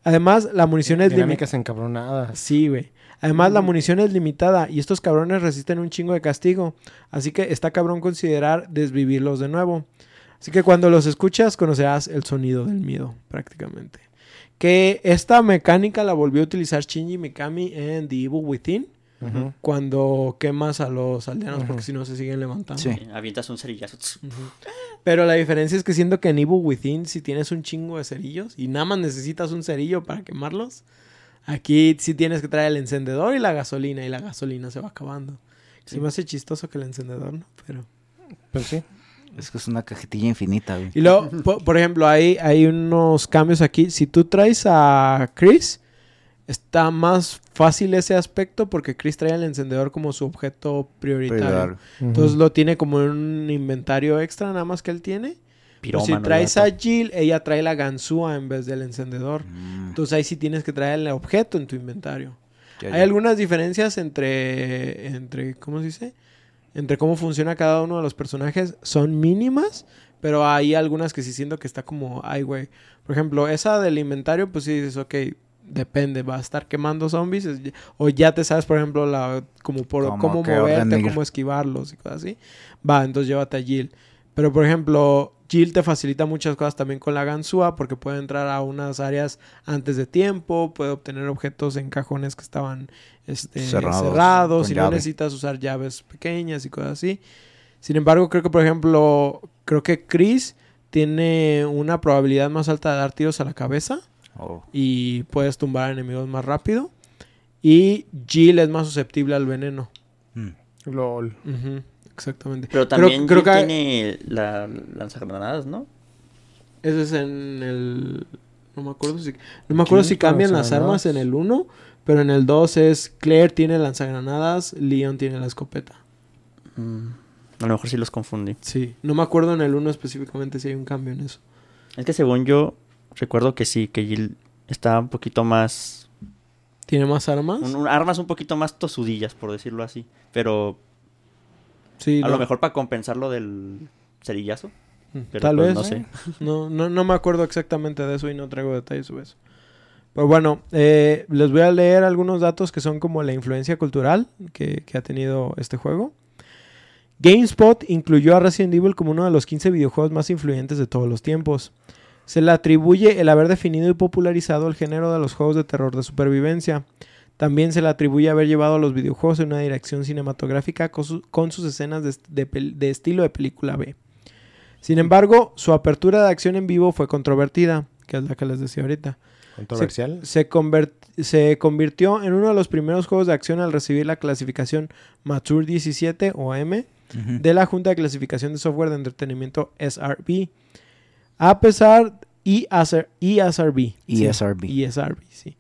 Además, la munición es limitada. Dinámicas encabronadas. Sí, güey. Además, la munición es limitada y estos cabrones resisten un chingo de castigo. Así que está cabrón considerar desvivirlos de nuevo. Así que cuando los escuchas, conocerás el sonido del miedo, prácticamente. Que esta mecánica la volvió a utilizar Shinji Mikami en The Evil Within. Cuando quemas a los aldeanos, porque si no se siguen levantando. Sí. Avientas un cerillazo. Pero la diferencia es que siento que en Evil Within, si tienes un chingo de cerillos y nada más necesitas un cerillo para quemarlos, aquí sí tienes que traer el encendedor y la gasolina, y la gasolina se va acabando. Sí, Sí. me hace chistoso que el encendedor, ¿no? Pero. Pues sí. Es que es una cajetilla infinita, güey. Y luego, po- por, ejemplo, hay, hay unos cambios aquí. Si tú traes a Chris, está más fácil ese aspecto porque Chris trae el encendedor como su objeto prioritario. Entonces lo tiene como en un inventario extra nada más que él tiene. Pirómano, si traes a. Jill, ella trae la ganzúa en vez del encendedor. Mm, Entonces ahí sí tienes que traer el objeto en tu inventario. ya, Hay ya. algunas diferencias entre, entre, ¿cómo se dice? Entre cómo funciona cada uno de los personajes. Son mínimas, pero hay algunas que sí siento que está como, ay, güey. Por ejemplo, esa del inventario, pues sí dices, ok, depende, va a estar quemando zombies. es- O ya te sabes, por ejemplo, la, como por cómo moverte, cómo esquivarlos y cosas así. Va, entonces llévate a Jill. Pero por ejemplo, Jill te facilita muchas cosas también con la ganzúa porque puede entrar a unas áreas antes de tiempo, puede obtener objetos en cajones que estaban este, Cerrados, y no necesitas usar llaves pequeñas y cosas así. Sin embargo, creo que por ejemplo, creo que Chris tiene una probabilidad más alta de dar tiros a la cabeza Oh. y puedes tumbar a enemigos más rápido. Y Jill es más susceptible al veneno. Mm. LOL. Exactamente. Pero también creo que- tiene la lanzagranadas, ¿no? Ese es en el. No me acuerdo si. No me acuerdo si cambian las armas en el 1. Pero en el 2 es Claire tiene lanzagranadas, Leon tiene la escopeta. Mm, a lo mejor sí los confundí. Sí. No me acuerdo en el 1 específicamente si hay un cambio en eso. Es que según yo, recuerdo que sí, que Jill está un poquito más... ¿Tiene más armas? un- un- armas un poquito más tosudillas, por decirlo así. Pero sí. a no. lo mejor para compensar lo del cerillazo. Mm, Pero Tal pues vez. no sé. No, no, no me acuerdo exactamente de eso y no traigo detalles sobre eso. Pero bueno, eh, les voy a leer algunos datos que son como la influencia cultural que, que ha tenido este juego. GameSpot incluyó a Resident Evil como uno de los 15 videojuegos más influyentes de todos los tiempos. Se le atribuye el haber definido y popularizado el género de los juegos de terror de supervivencia. También se le atribuye haber llevado a los videojuegos en una dirección cinematográfica con, su- con sus escenas de, de pel- de estilo de película B. Sin embargo, su apertura de acción en vivo fue controvertida, que es la que les decía ahorita. Controversial. Se, convirtió en uno de los primeros juegos de acción al recibir la clasificación Mature 17 o M de la Junta de Clasificación de Software de Entretenimiento SRB. A pesar y ASR ESRB. sí, ESRB. ESRB, sí.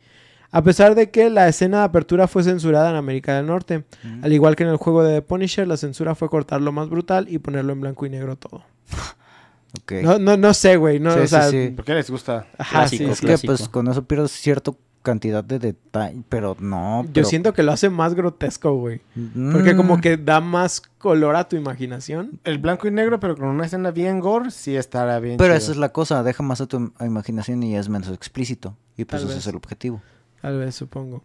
A pesar de que la escena de apertura fue censurada en América del Norte, Mm. al igual que en el juego de The Punisher, la censura fue cortarlo más brutal y ponerlo en blanco y negro todo. No, no, no sé, güey. No, Sí, o sí, sea, sí. ¿Por qué les gusta? Ajá, Clásico. sí. Es que pues con eso pierdo cierta cantidad de detalle, pero no. Yo siento que lo hace más grotesco, güey. Porque como Mm, que da más color a tu imaginación. El blanco y negro, pero con una escena bien gore, sí estará bien Pero chido. esa es la cosa, deja más a tu im- imaginación y es menos explícito. Y pues Tal ese vez. es el objetivo. Tal vez, supongo.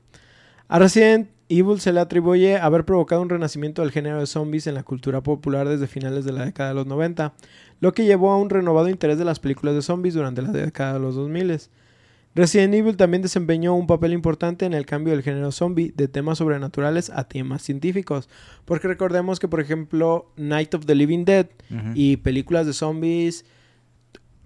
A Resident Evil se le atribuye haber provocado un renacimiento del género de zombies en la cultura popular desde finales de la década de los 90, lo que llevó a un renovado interés de las películas de zombies durante la década de los 2000. Resident Evil también desempeñó un papel importante en el cambio del género zombie de temas sobrenaturales a temas científicos, porque recordemos que por ejemplo Night of the Living Dead y películas de zombies.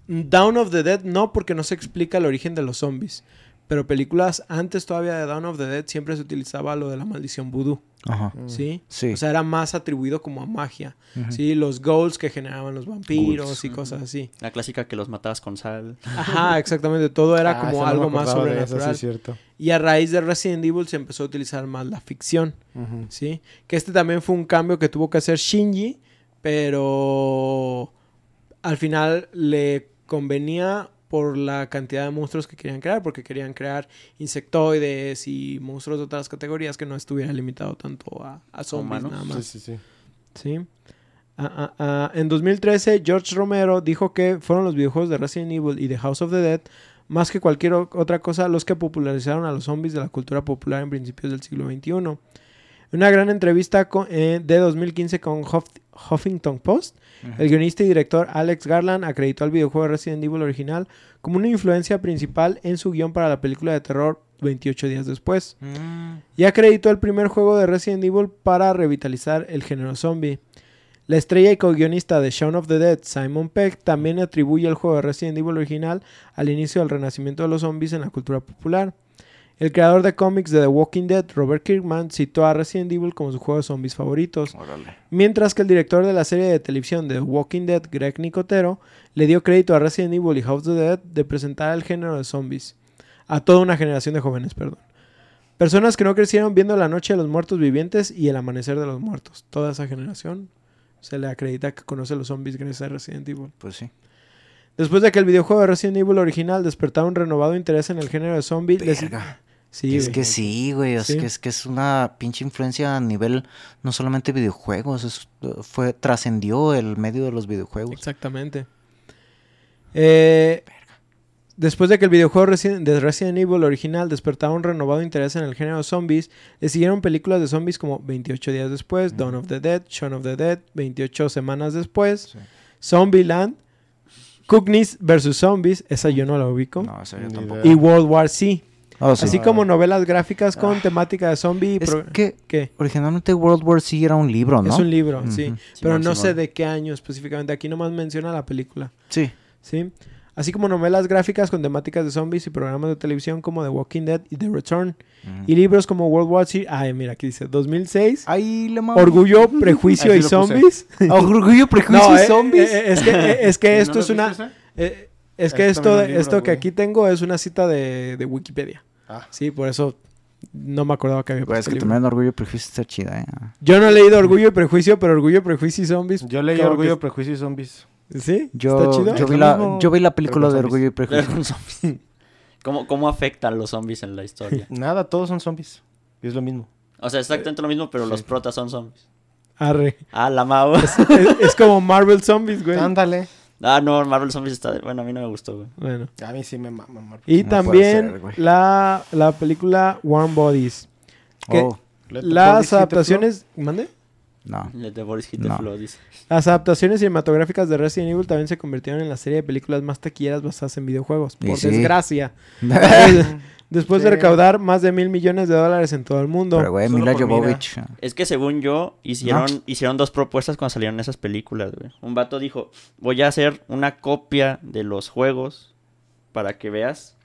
Dawn of the Dead no, porque no se explica el origen de los zombies. Pero películas antes todavía de Dawn of the Dead siempre se utilizaba lo de la maldición vudú. Ajá. Mm. ¿Sí? Sí. O sea, era más atribuido como a magia. ¿Sí? Los ghouls que generaban los vampiros Ghouls. y cosas así. La clásica que los matabas con sal. Ajá, exactamente. Todo era Ah, como no algo más de eso, sobrenatural. sí, es cierto. Y a raíz de Resident Evil se empezó a utilizar más la ficción. Ujú. ¿sí? Que este también fue un cambio que tuvo que hacer Shinji, pero al final le convenía por la cantidad de monstruos que querían crear, porque querían crear insectoides y monstruos de otras categorías que no estuviera limitado tanto a, a zombies nada más. sí, sí. ¿sí? Ah, ah, ah. En 2013, George Romero dijo que fueron los videojuegos de Resident Evil y The House of the Dead, más que cualquier otra cosa, los que popularizaron a los zombies de la cultura popular en principios del siglo XXI. En una gran entrevista con- eh, de 2015 con Huff- Huffington Post, el guionista y director Alex Garland acreditó al videojuego Resident Evil original como una influencia principal en su guion para la película de terror 28 días después Mm. y acreditó el primer juego de Resident Evil para revitalizar el género zombie. La estrella y co-guionista de Shaun of the Dead, Simon Peck, también atribuye el juego de Resident Evil original al inicio del renacimiento de los zombies en la cultura popular. El creador de cómics de The Walking Dead, Robert Kirkman, citó a Resident Evil como su juego de zombies favoritos, Órale. mientras que el director de la serie de televisión de The Walking Dead, Greg Nicotero, le dio crédito a Resident Evil y House of the Dead de presentar el género de zombies. A toda una generación de jóvenes, perdón. Personas que no crecieron viendo la noche de los muertos vivientes y el amanecer de los muertos. Toda esa generación se le acredita que conoce los zombies gracias a Resident Evil. Pues sí. Después de que el videojuego de Resident Evil original despertara un renovado interés en el género de zombie, les- Verga. Sí, es güey. que sí, güey. Es Sí. que es que es una pinche influencia a nivel no solamente videojuegos, es- fue trascendió el medio de los videojuegos. Exactamente. Eh, después de que el videojuego de Resident Evil original despertaba un renovado interés en el género zombies, le siguieron películas de zombies como 28 días después, Dawn of the Dead, Shaun of the Dead, 28 semanas después, Sí. Zombieland, Cookneys vs. Zombies, esa yo no la ubico, No, eso yo tampoco. y World War C. Oh, sí. Así como novelas gráficas con temática de zombie. y Es pro- que ¿Qué? originalmente World War C era un libro, ¿no? Es un libro, sí. Pero no sé de qué año específicamente. Aquí nomás menciona la película. Sí. ¿sí? Así como novelas gráficas con temáticas de zombies y programas de televisión como The Walking Dead y The Return. Ujú. Y libros como World War C. Ay, mira, aquí dice 2006. Ahí le. Orgullo, prejuicio y puse. zombies. Orgullo, prejuicio No, y eh, zombies. eh, es que, eh, es que ¿No esto es una... eh, es que Es esto, esto que aquí tengo es una cita de, de Wikipedia. Ah. Sí, por eso no me acordaba que había Güey, es puesto que libro. también Orgullo y prejuicio está chida, ¿eh? Yo no he leído Orgullo y Prejuicio, pero Orgullo, Prejuicio y Zombies. Yo leí Orgullo, que- Prejuicio y Zombies. ¿Sí? Yo, ¿Está chido? yo, vi la, mismo, yo vi la película de Orgullo y Prejuicio. con zombies. ¿Cómo, ¿Cómo afectan los zombies en la historia? Nada, todos son zombies. Y es lo mismo. O sea, exactamente lo mismo, pero los protas son zombies. Arre. Ah, la Mau. es, es como Marvel Zombies, güey. Ándale. Ah, no, Marvel Zombies está... Bueno, a mí no me gustó, güey. Bueno. A mí sí me mama. Marvel. Y también ser, la, la película Warm Bodies. que Oh, las adaptaciones... ¿Mande? no. Let the Boris hit the No. Las adaptaciones cinematográficas de Resident Evil también se convirtieron en la serie de películas más taquilleras basadas en videojuegos. Por sí. desgracia. Después de recaudar más de mil millones de dólares en todo el mundo. Pero, güey, Mila Mira. Jovovich. Es que según yo, hicieron, hicieron dos propuestas cuando salieron esas películas, güey. Un vato dijo, voy a hacer una copia de los juegos para que veas.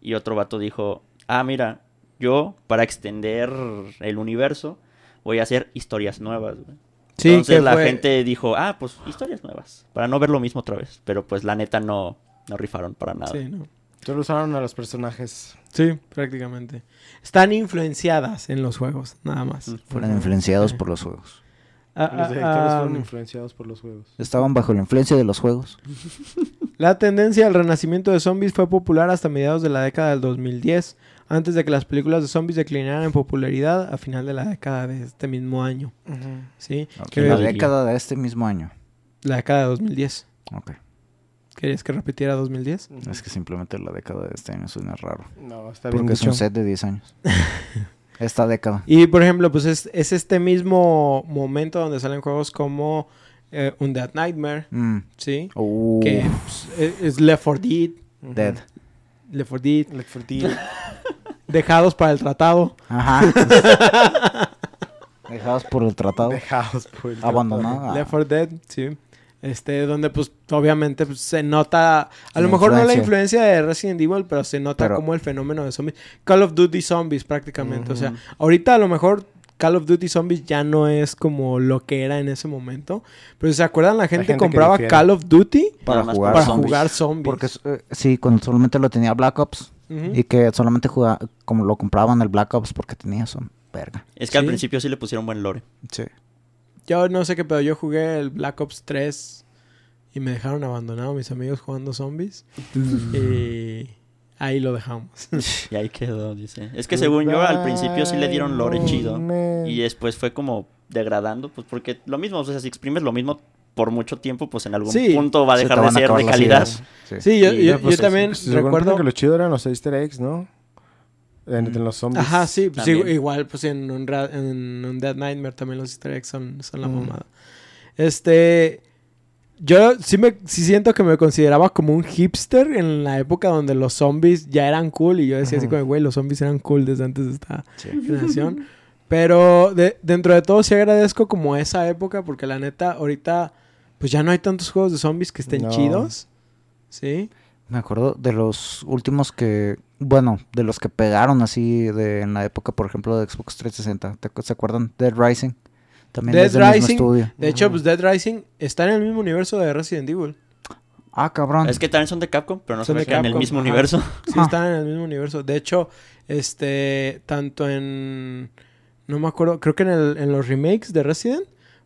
Y otro vato dijo, ah, mira, yo para extender el universo voy a hacer historias nuevas, güey. sí, Entonces la fue- gente dijo, ah, pues historias nuevas, para no ver lo mismo otra vez. Pero pues la neta no, no rifaron para nada. Sí, no. Solo usaron a los personajes. Sí, prácticamente. Están influenciadas en los juegos, nada más. Mm. Fueron influenciados por los juegos. Ah, Los ah, directores ah, fueron influenciados por los juegos. Estaban bajo la influencia de los juegos. La tendencia al renacimiento de zombies fue popular hasta mediados de la década del 2010, antes de que las películas de zombies declinaran en popularidad a final de la década de este mismo año. ¿Sí? Que- En la diría? década de este mismo año. la década de 2010. Ok. ¿Querías que repitiera 2010? Es que simplemente la década de este año suena raro. No, está bien Porque es un set de 10 años. Esta década. Y por ejemplo, pues es, es este mismo momento donde salen juegos como eh, Undead Nightmare, Mm. ¿sí? Uh, Que pues, es- es Left 4 Dead. Dead. Left 4 Dead, Left 4 Dead. Dejados para el Tratado. Ajá. Dejados por el tratado. Dejados por el Abandonado. Left 4 Dead, sí. Este, donde pues obviamente pues, se nota, a La lo mejor no la influencia. de Resident Evil, pero se nota Pero- como el fenómeno de zombies. Call of Duty Zombies prácticamente, o sea, ahorita a lo mejor Call of Duty Zombies ya no es como lo que era en ese momento, pero si se acuerdan la gente, compraba. Call of Duty Para jugar para zombies. jugar zombies. Porque eh, sí, cuando solamente lo tenía Black Ops. Y que solamente jugaba, como lo compraban el Black Ops porque tenía son verga. Es que al principio sí le pusieron buen lore. Sí. Yo no sé qué pedo, yo jugué el Black Ops 3 y me dejaron abandonado mis amigos jugando zombies y ahí lo dejamos. Y ahí quedó, dice. Es que según yo, al principio sí le dieron lore chido. Y después fue como degradando, pues porque lo mismo, o sea, si exprimes lo mismo por mucho tiempo, pues en algún Sí. punto va a dejar de ser de calidad. Sí. Sí, yo, Y yo- pues, también recuerdo... que lo chido eran los easter eggs, ¿no? En, en los zombies. Ajá, sí, pues, igual, pues en un, ra- en un Dead Nightmare también los easter eggs son, son la Mm. mamada. Este, yo sí me sí siento que me consideraba como un hipster en la época donde los zombies ya eran cool y yo decía así como, güey, los zombies eran cool desde antes de esta Sí. generación. Pero de- dentro de todo sí agradezco como esa época porque la neta ahorita pues ya no hay tantos juegos de zombies que estén No. chidos. ¿Sí? Me acuerdo de los últimos que, bueno, de los que pegaron así de en la época, por ejemplo, de Xbox 360. ¿Te acu- ¿Se acuerdan? Dead Rising. También Dead es del mismo Rising. estudio. De hecho, pues Dead Rising está en el mismo universo de Resident Evil. Ah, cabrón. Es que también son de Capcom, pero no Son se de que en el Capcom, mismo ajá. universo. Sí, Ah. están en el mismo universo. De hecho, este, tanto en, no me acuerdo, creo que en, el- en los remakes de Resident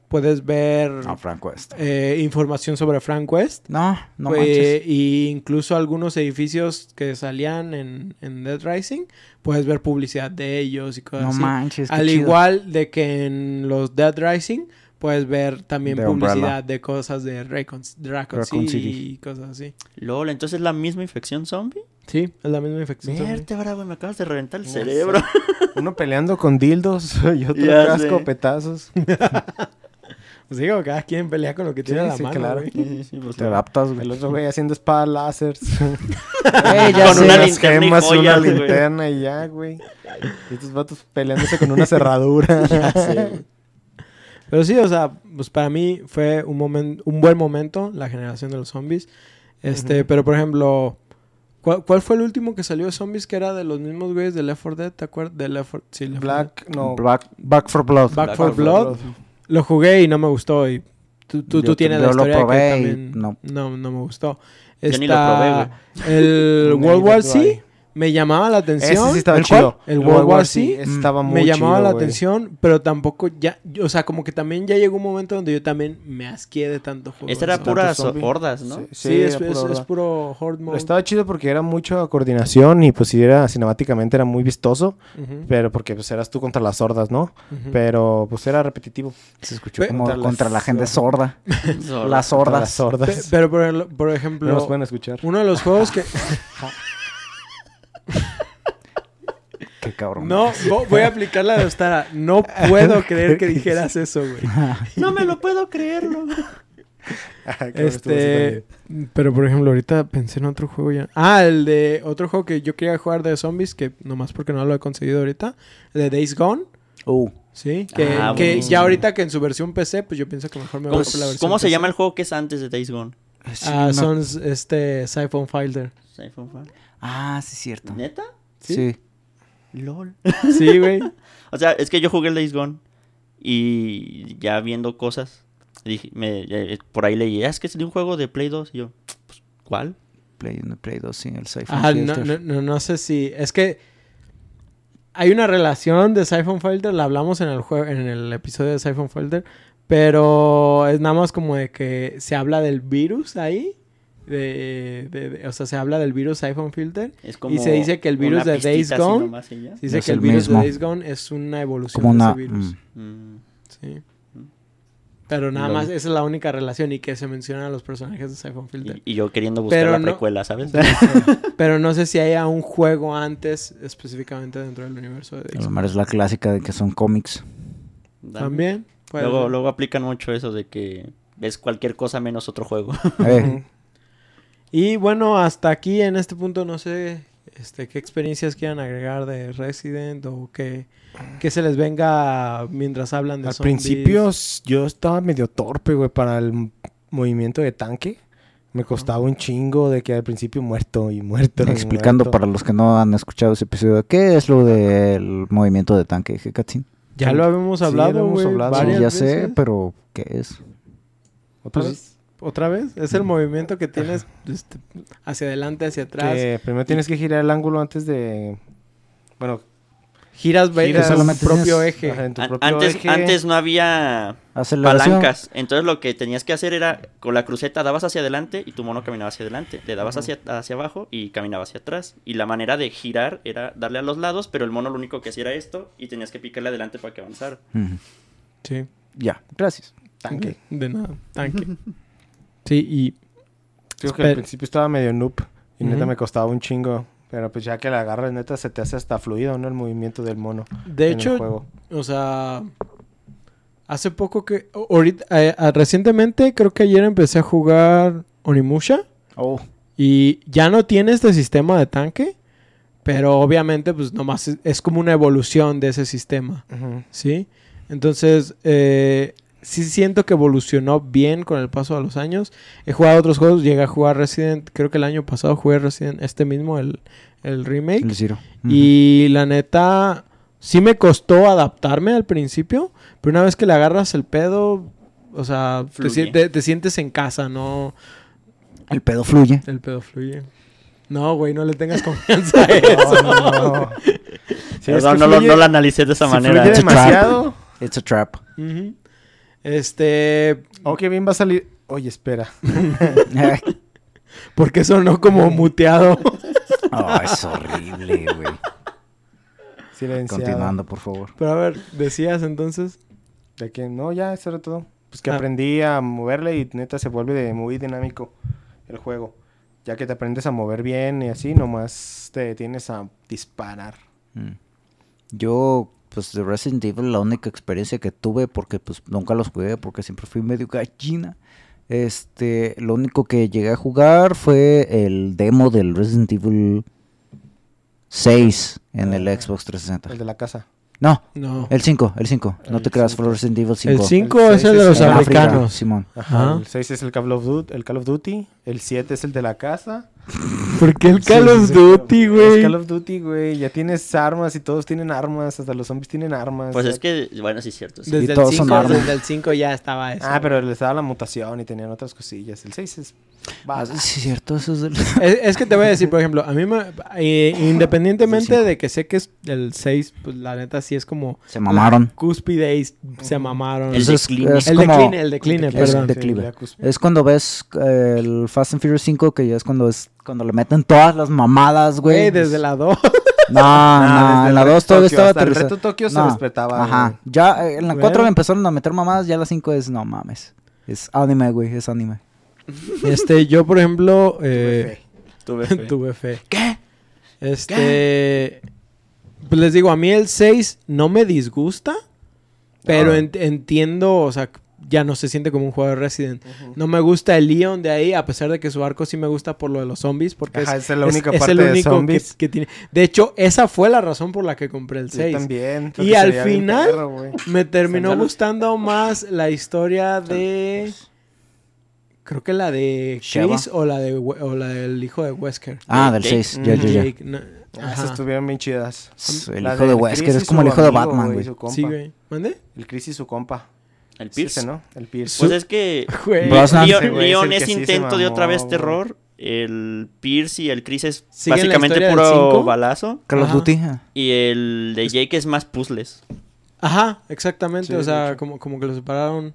puedes ver No, Frank West. eh, información sobre Frank West. No, no Pues, manches. y incluso algunos edificios que salían en, en Dead Rising, puedes ver publicidad de ellos y cosas No así. manches. qué Al chido. igual de que en los Dead Rising puedes ver también De publicidad Umbrella. de cosas de Raccoon, Raccoon Raccoon City City. y cosas así. LOL, entonces es la misma infección zombie. Sí, es la misma infección. zombie. Vértebra, güey, me acabas de reventar el cerebro. Uno peleando con dildos y otro Ya casco sé. petazos. Pues digo, cada quien pelea con lo que tiene Sí, a la sí, mano, claro. Sí, sí, pues, Te adaptas, güey. El otro güey haciendo espadas láser. Eh, ya Con sé. una unas linterna y gemas, joyas, una güey. linterna y ya, güey. Y estos vatos peleándose con una cerradura. Pero sí, o sea, pues para mí fue un momento, un buen momento la generación de los zombies. Este, pero por ejemplo, ¿cuál, cuál fue el último que salió de zombies que era de los mismos güeyes de Left 4 Dead? ¿Te acuerdas? De Left 4 sí, Left 4 Dead. Black, no. Back, Back for Blood. Back, Back 4 for Blood. Lo jugué y no me gustó. Y tú, tú, Yo tú tienes la historia de probé que también no. no. no, me gustó. Yo ni lo Está El World War C. me llamaba la atención. Ese sí estaba ¿El chido. cuál? El World War ese estaba muy me llamaba chido, la atención, pero tampoco ya, o sea, como que también ya llegó un momento donde yo también me asqué de tanto juego. Esta era de pura zombies. zombie. hordas, ¿no? Sí, Sí, es, es- es puro horde mode. Estaba chido porque era mucha coordinación y pues sí era cinemáticamente era muy vistoso, pero porque pues eras tú contra las hordas, ¿no? Pero pues era repetitivo. Se escuchó como contra la gente sorda. Las Contra las hordas. pero por, el- por ejemplo, no nos pueden escuchar. uno de los juegos que... Qué cabrón. No, vo- voy a aplicar la de Ostara. No puedo creer que dijeras eso, güey. No me lo puedo creerlo. Este, pero por ejemplo, ahorita pensé en otro juego ya. Ah, el de otro juego que yo quería jugar de zombies, que nomás porque no lo he conseguido ahorita, el de Days Gone, Uh, sí, que, Ah, que ya ahorita que en su versión PC, pues yo pienso que mejor me voy ¿Cómo, por la versión cómo se PC. llama el juego que es antes de Days Gone? sí, Ah, no- son este Siphon Filter. Siphon Filter. Ah, sí, es cierto. ¿Neta? Sí. LOL. Sí, güey. O sea, es que yo jugué el Days Gone y ya viendo cosas, dije, me, eh, por ahí leí, "Ah, es que es de un juego de Play 2. Y yo, pues, ¿cuál? Play 1 Play 2, sí, el Siphon Ah, no, Filter. no, no, no sé si. Es que hay una relación de Siphon Filter, la hablamos en el juego, en el episodio de Siphon Filter, pero es nada más como de que se habla del virus ahí. De, de- de- o sea, se habla del virus Siphon Filter. Es Y se dice que el virus de Days Gone- nomás. Se dice Es que el el virus mismo. de Days Gone es una evolución Como de una... ese virus. mm, Mm. Sí. Pero nada más, esa es la única relación y que se mencionan a los personajes de Siphon Filter. Y, y yo queriendo buscar Pero la no- precuela, ¿sabes? Pero no sé si haya un juego antes específicamente dentro del universo de A Days es la clásica de que son cómics. También. Luego, luego aplican mucho eso de que ves cualquier cosa menos otro juego. Eh, Y bueno, hasta aquí en este punto no sé este, qué experiencias quieran agregar de Resident o qué, qué se les venga mientras hablan de Al zombies. principio yo estaba medio torpe, güey, para el movimiento de tanque. Me costaba un chingo de que al principio muerto y muerto. y explicando muerto. para los que no han escuchado ese episodio, ¿qué es lo del movimiento de tanque, Hekatzin? Ya lo habíamos Sí, lo hablado, hemos güey, hablado. Sí, varias ya sé, pero ¿qué es? ¿Otra Pues, vez? ¿Otra vez? Es el movimiento que tienes este, hacia adelante, hacia atrás. Que primero tienes que girar el ángulo antes de... Bueno, Giras, ve- Giras en tu propio eje. ajá, en tu An- propio antes, eje. antes no había palancas. Entonces lo que tenías que hacer era con la cruceta dabas hacia adelante y tu mono caminaba hacia adelante. Le dabas hacia, hacia abajo y caminaba hacia atrás. Y la manera de girar era darle a los lados, pero el mono lo único que hacía era esto y tenías que picarle adelante para que avanzara. Sí. Ya, gracias. tanque. De nada, tanque. sí, y Creo que al principio estaba medio noob y neta me costaba un chingo. Pero pues ya que la agarras, neta, se te hace hasta fluido, ¿no? El movimiento del mono. de en el hecho, juego. o sea, hace poco que, ahorita, eh, ah, recientemente, creo que ayer empecé a jugar Onimusha Oh, y ya no tiene este sistema de tanque, pero obviamente, pues nomás es, es como una evolución de ese sistema. ¿sí? Entonces, eh, sí siento que evolucionó bien con el paso de los años. He jugado otros juegos, llegué a jugar Resident, creo que el año pasado jugué Resident, este mismo, el, el remake. el Zero. Y la neta, sí me costó adaptarme al principio, pero una vez que le agarras el pedo, o sea, te, sientes en casa, no El pedo fluye. el pedo fluye. No, güey, no le tengas confianza a eso. No, no. Sí, es Perdón, que no, lo, no lo analicé de esa si manera. fluye It's a trap. demasiado. It's a trap. Ujú. Este, Oh, qué bien va a salir. Oye, espera. porque sonó como muteado. oh, es horrible, güey. Silenciado. Continuando, por favor. Pero a ver, decías entonces. De que no, ya, eso era todo. Pues que Ah. aprendí a moverle y neta se vuelve de muy dinámico el juego. Ya que te aprendes a mover bien y así, nomás te tienes a disparar. Mm. Yo pues de Resident Evil la única experiencia que tuve, porque pues nunca los jugué, porque siempre fui medio gallina. Este, lo único que llegué a jugar fue el demo del Resident Evil 6 en el Ah, Xbox 360. El de la casa. No, No. el 5, el 5. No te creas, fue Resident Evil 5. El 5 El es el de los americanos. Simón. Ajá. El 6 es el Call of Duty, el Call of Duty. El 7 es el de la casa. ¿Por qué el Call sí, of. Duty, Es güey? Call of Duty, güey. Ya tienes armas y todos tienen armas. Hasta los zombies tienen armas. Pues Ya- es que, bueno, sí es cierto. sí. Y Desde el, todos son 5, armas. desde el 5 ya estaba eso. Ah, pero les daba la mutación y tenían otras cosillas. El 6 es... Ah, sí, es cierto, eso es del... Es, es que te voy a decir, por ejemplo, a mí me... eh, independientemente de que sé que es el 6, pues la neta sí es como... Se mamaron. Cúspide y se mamaron. El Eso es- decline. el decline, el decline, Es perdón. Es cuando ves eh, el Fast and Furious 5, que ya es cuando es cuando le meten todas las mamadas, güey. Güey, desde la 2. No, Ah, no, desde en la Reto 2 todavía estaba hasta el. Reto Tokio se respetaba. Ajá. güey. Ya eh, en la 4 Bueno. empezaron a meter mamadas, ya la 5 es no mames. Es anime, güey, es anime. Este, yo, por ejemplo... eh, Tuve fe. tuve fe. ¿Qué? Este... Pues les digo, a mí el 6 no me disgusta, pero Ah. ent- entiendo, o sea, ya no se siente como un juego de Resident. No me gusta el Leon de ahí, a pesar de que su arco sí me gusta por lo de los zombies, porque Ajá, es, esa es la única es parte el de único zombies. que tiene. De hecho, esa fue la razón por la que compré el Yo 6. también. Y al final- perro. Me terminó gustando más la historia de... Creo que la de. Chris o la, de, o la del hijo de Wesker. Ah, del Jake. 6, ya, ya, ya. Ah, ajá. Esas estuvieron bien chidas. El La hijo de Wesker es como el hijo de Batman, güey. Sí, güey. ¿Mande? El Chris y su compa. El Pierce. ¿no? El Pierce. Pues es que. Leon, es que sí intento de otra vez terror. El Pierce y el Chris es ¿Siguen la básicamente puro cinco? balazo. Call of. Duty. ah. Y el de Jake es más puzzles. Ajá, exactamente. Sí, o sea, como, como que lo separaron.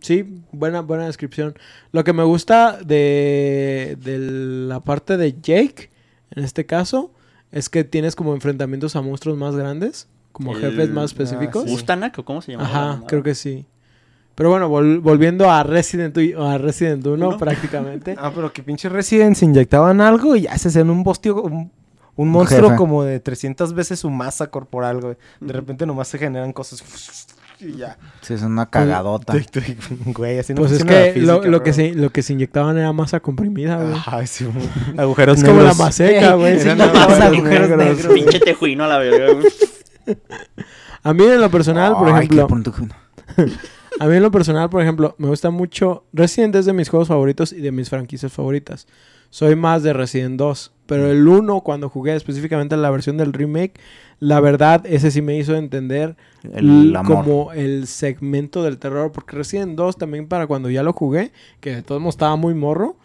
Sí, buena, buena descripción. Lo que me gusta de, de la parte de Jake, en este caso, es que tienes como enfrentamientos a monstruos más grandes, como El- jefes más ah, específicos. sí. ¿Gustanak o cómo se llama? Ajá, creo que sí. Pero bueno, vol- volviendo a Resident, a Resident 1, ¿Uno? prácticamente. Ah, pero que pinche Resident se inyectaban algo y ya se hacían un bostio, un, un monstruo jefe. como de 300 veces su masa corporal, güey. De repente nomás se generan cosas y ya. Sí, es una cagadota. Güey, así no Pues es la que lo, física, lo que se, lo que se inyectaban era masa comprimida, güey. Ajá, sí, agujeros es como la negros. maseca, güey. Sí. agujeros negros. Pinche tejuino a la verga. güey. A mí en lo personal, por Ay, qué ejemplo, a mí en lo personal, por ejemplo, me gusta mucho Resident es de mis juegos favoritos y de mis franquicias favoritas. Soy más de Resident 2, pero el 1 cuando jugué específicamente la versión del remake, la verdad ese sí me hizo entender El como el segmento del terror, porque Resident 2 también para cuando ya lo jugué, que de todos modos estaba muy morro,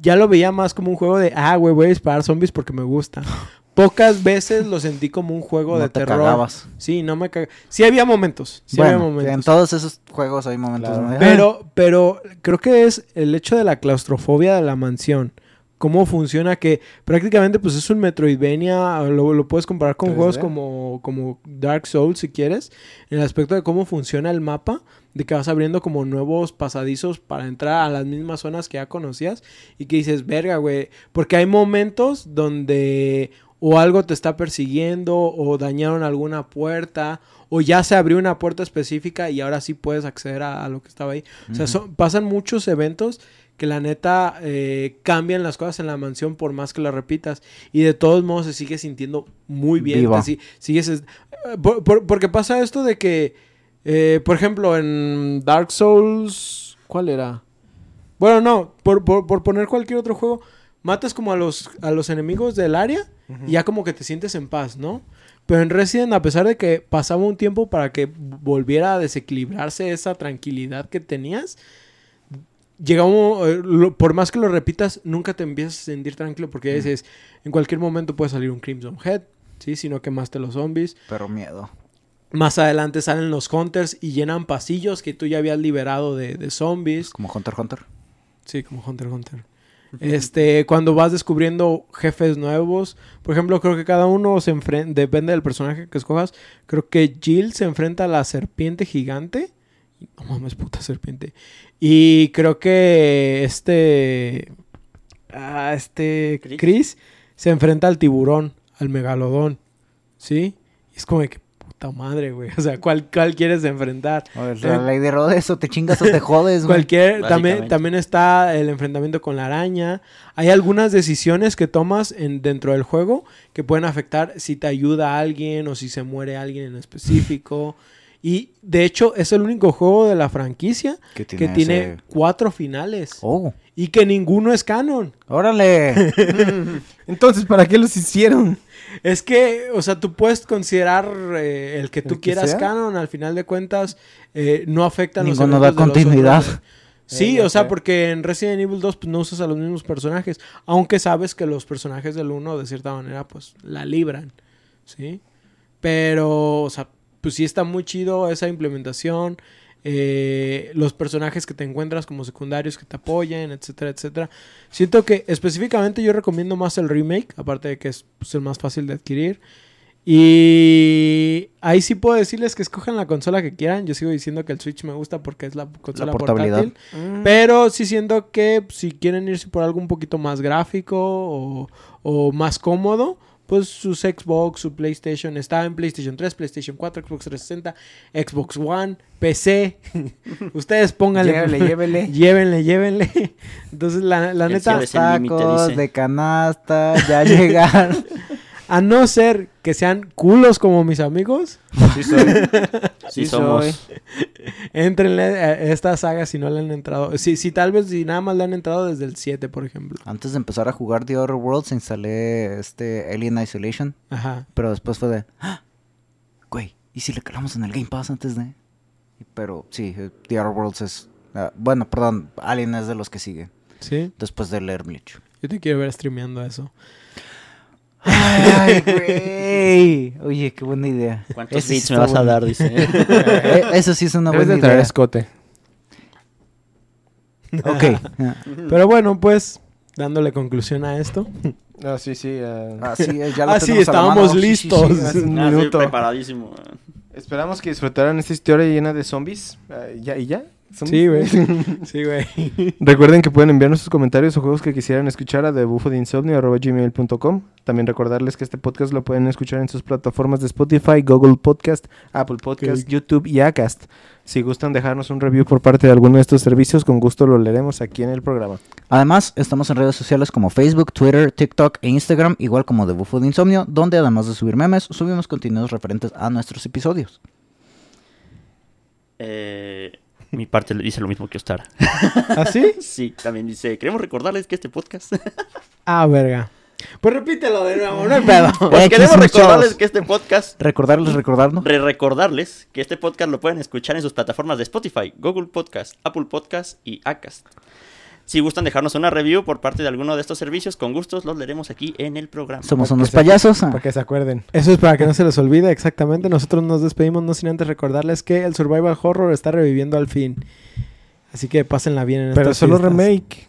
ya lo veía más como un juego de, ah, güey, voy a disparar zombies porque me gusta. Pocas veces lo sentí como un juego No de te terror. cagabas. Sí, no me cag... Sí había momentos, sí había bueno, momentos. en todos esos juegos hay momentos. Claro. ¿no? Pero, pero creo que es el hecho de la claustrofobia de la mansión. Cómo funciona que prácticamente pues es un Metroidvania, lo, lo puedes comparar con 3D. juegos como, como Dark Souls si quieres, en el aspecto de cómo funciona el mapa, de que vas abriendo como nuevos pasadizos para entrar a las mismas zonas que ya conocías y que dices, verga, güey, porque hay momentos donde o algo te está persiguiendo o dañaron alguna puerta o ya se abrió una puerta específica y ahora sí puedes acceder a, a lo que estaba ahí. O sea, son- pasan muchos eventos que la neta eh, cambian las cosas en la mansión por más que lo repitas. Y de todos modos se sigue sintiendo muy bien. Sigues, es- eh, por- por- porque pasa esto de que, eh, por ejemplo, en Dark Souls... ¿Cuál era? Bueno, no, por, por- por poner cualquier otro juego, matas como a los, a los enemigos del área y ya como que te sientes en paz, ¿no? Pero en Resident, a pesar de que pasaba un tiempo para que volviera a desequilibrarse esa tranquilidad que tenías, llegamos, eh, por más que lo repitas, nunca te empiezas a sentir tranquilo porque dices, en cualquier momento puede salir un Crimson Head, ¿sí? Si no quemaste los zombies. Pero miedo. Más adelante salen los Hunters y llenan pasillos que tú ya habías liberado de, de zombies. Como Hunter Hunter. Sí, como Hunter Hunter. Este, cuando vas descubriendo jefes nuevos, por ejemplo, creo que cada uno se enfrenta, depende del personaje que escojas. Creo que Jill se enfrenta a la serpiente gigante. No mames, puta serpiente. Y creo que este. ah, este. Chris. Se enfrenta al tiburón, al megalodón. ¿Sí? Y es como de que. Puta madre, güey. O sea, ¿cuál, cuál quieres enfrentar? O La ley de Rhodes, o te chingas o te jodes, güey. Cualquier, también, también está el enfrentamiento con la araña. Hay algunas decisiones que tomas en, dentro del juego que pueden afectar si te ayuda a alguien o si se muere alguien en específico. Y de hecho es el único juego de la franquicia Que que tiene tiene ese- cuatro finales. Oh, Y que ninguno es canon. órale. Entonces, ¿para qué los hicieron? Es que, o sea, tú puedes considerar eh, el que tú ¿El que quieras sea? canon, al final de cuentas, eh, no afecta a los Ninguno da eventos de los continuidad. Sí, Eh, o sea, sé. porque en Resident Evil 2 pues, no usas a los mismos personajes, aunque sabes que los personajes del 1 de cierta manera pues la libran, ¿sí? Pero, o sea, pues sí está muy chido esa implementación, eh, los personajes que te encuentras como secundarios que te apoyen, etcétera, etcétera. Siento que específicamente yo recomiendo más el remake, aparte de que es pues, el más fácil de adquirir. Y ahí sí puedo decirles que escojan la consola que quieran. Yo sigo diciendo que el Switch me gusta porque es la consola portabilidad. portátil. Pero sí siento que si quieren irse por algo un poquito más gráfico o, o más cómodo, pues sus Xbox, su PlayStation está en PlayStation 3, PlayStation 4, Xbox 360, Xbox One, PC. Ustedes pónganle. Llévele, llévele. Llévenle, llévenle. Entonces, la, la neta, Tacos de canasta, ya llegaron. A no ser que sean culos como mis amigos, Sí soy. Sí somos. entrenle a esta saga si no le han entrado. Si, si tal vez, si nada más le han entrado desde el 7, por ejemplo. Antes de empezar a jugar The Other Worlds instalé este Alien Isolation, Ajá. pero después fue de, "Ah, güey, ¿y si le calamos en el Game Pass antes de? Pero sí, The Other Worlds es, ah, bueno, perdón, Alien es de los que sigue, Sí. después de leer mucho. Yo te quiero ver streameando eso. Ay, güey. Oye, qué buena idea. ¿Cuántos bits me vas a dar? Dice. Eh, Eso sí es una Debes buena de traer idea. escote. Ok. Pero bueno, pues, dándole conclusión a esto. Ah, sí, sí. ah. Ah, sí, eh, ya lo Ah, sí, tenemos a la estábamos mano. Sí, sí, sí. listos. Hace un Ah, sí, minuto. preparadísimo. Esperamos que disfrutaran esta historia llena de zombies. Ah, ¿Ya? ¿Y ya? Sí, güey. Sí, güey. Recuerden que pueden enviarnos sus comentarios o juegos que quisieran escuchar a debufodeinsomnio.gmail.com También recordarles que este podcast lo pueden escuchar en sus plataformas de Spotify, Google Podcast, Apple Podcast. YouTube y Acast. Si gustan dejarnos un review por parte de alguno de estos servicios, con gusto lo leeremos aquí en el programa. Además, estamos en redes sociales como Facebook, Twitter, TikTok e Instagram, igual como The de Insomnio, donde además de subir memes, subimos contenidos referentes a nuestros episodios. Eh, mi parte le dice lo mismo que Ostara. ¿Ah, sí? Sí, también dice, queremos recordarles que este podcast... Ah, verga. Pues repítelo de nuevo, no hay pedo. Pues Eh, queremos recordarles que este podcast... Recordarles, recordarnos. Re recordarles que este podcast lo pueden escuchar en sus plataformas de Spotify, Google Podcast, Apple Podcast y Acast. Si gustan dejarnos una review por parte de alguno de estos servicios, con gustos los leeremos aquí en el programa. Somos unos payasos. Para que se acuerden. Eso es para que no se les olvide exactamente. Nosotros nos despedimos no sin antes recordarles que el Survival Horror está reviviendo al fin. Así que pásenla bien en Pero estas solo fiestas. remake.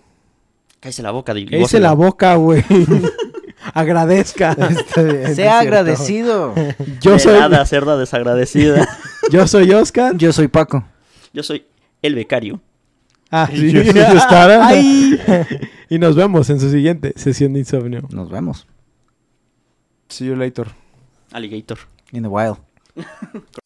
Cállese la boca, Dil- hice la boca, güey. Agradezca. Está bien, es Sea agradecido. Yo soy, Nada, cerda desagradecida. yo soy Oscar. Yo soy Paco. Yo soy el becario. Ah, sí. Yo soy Ostara. Ay. Y nos vemos en su siguiente sesión de insomnio. Nos vemos. See you later. Alligator. In the wild.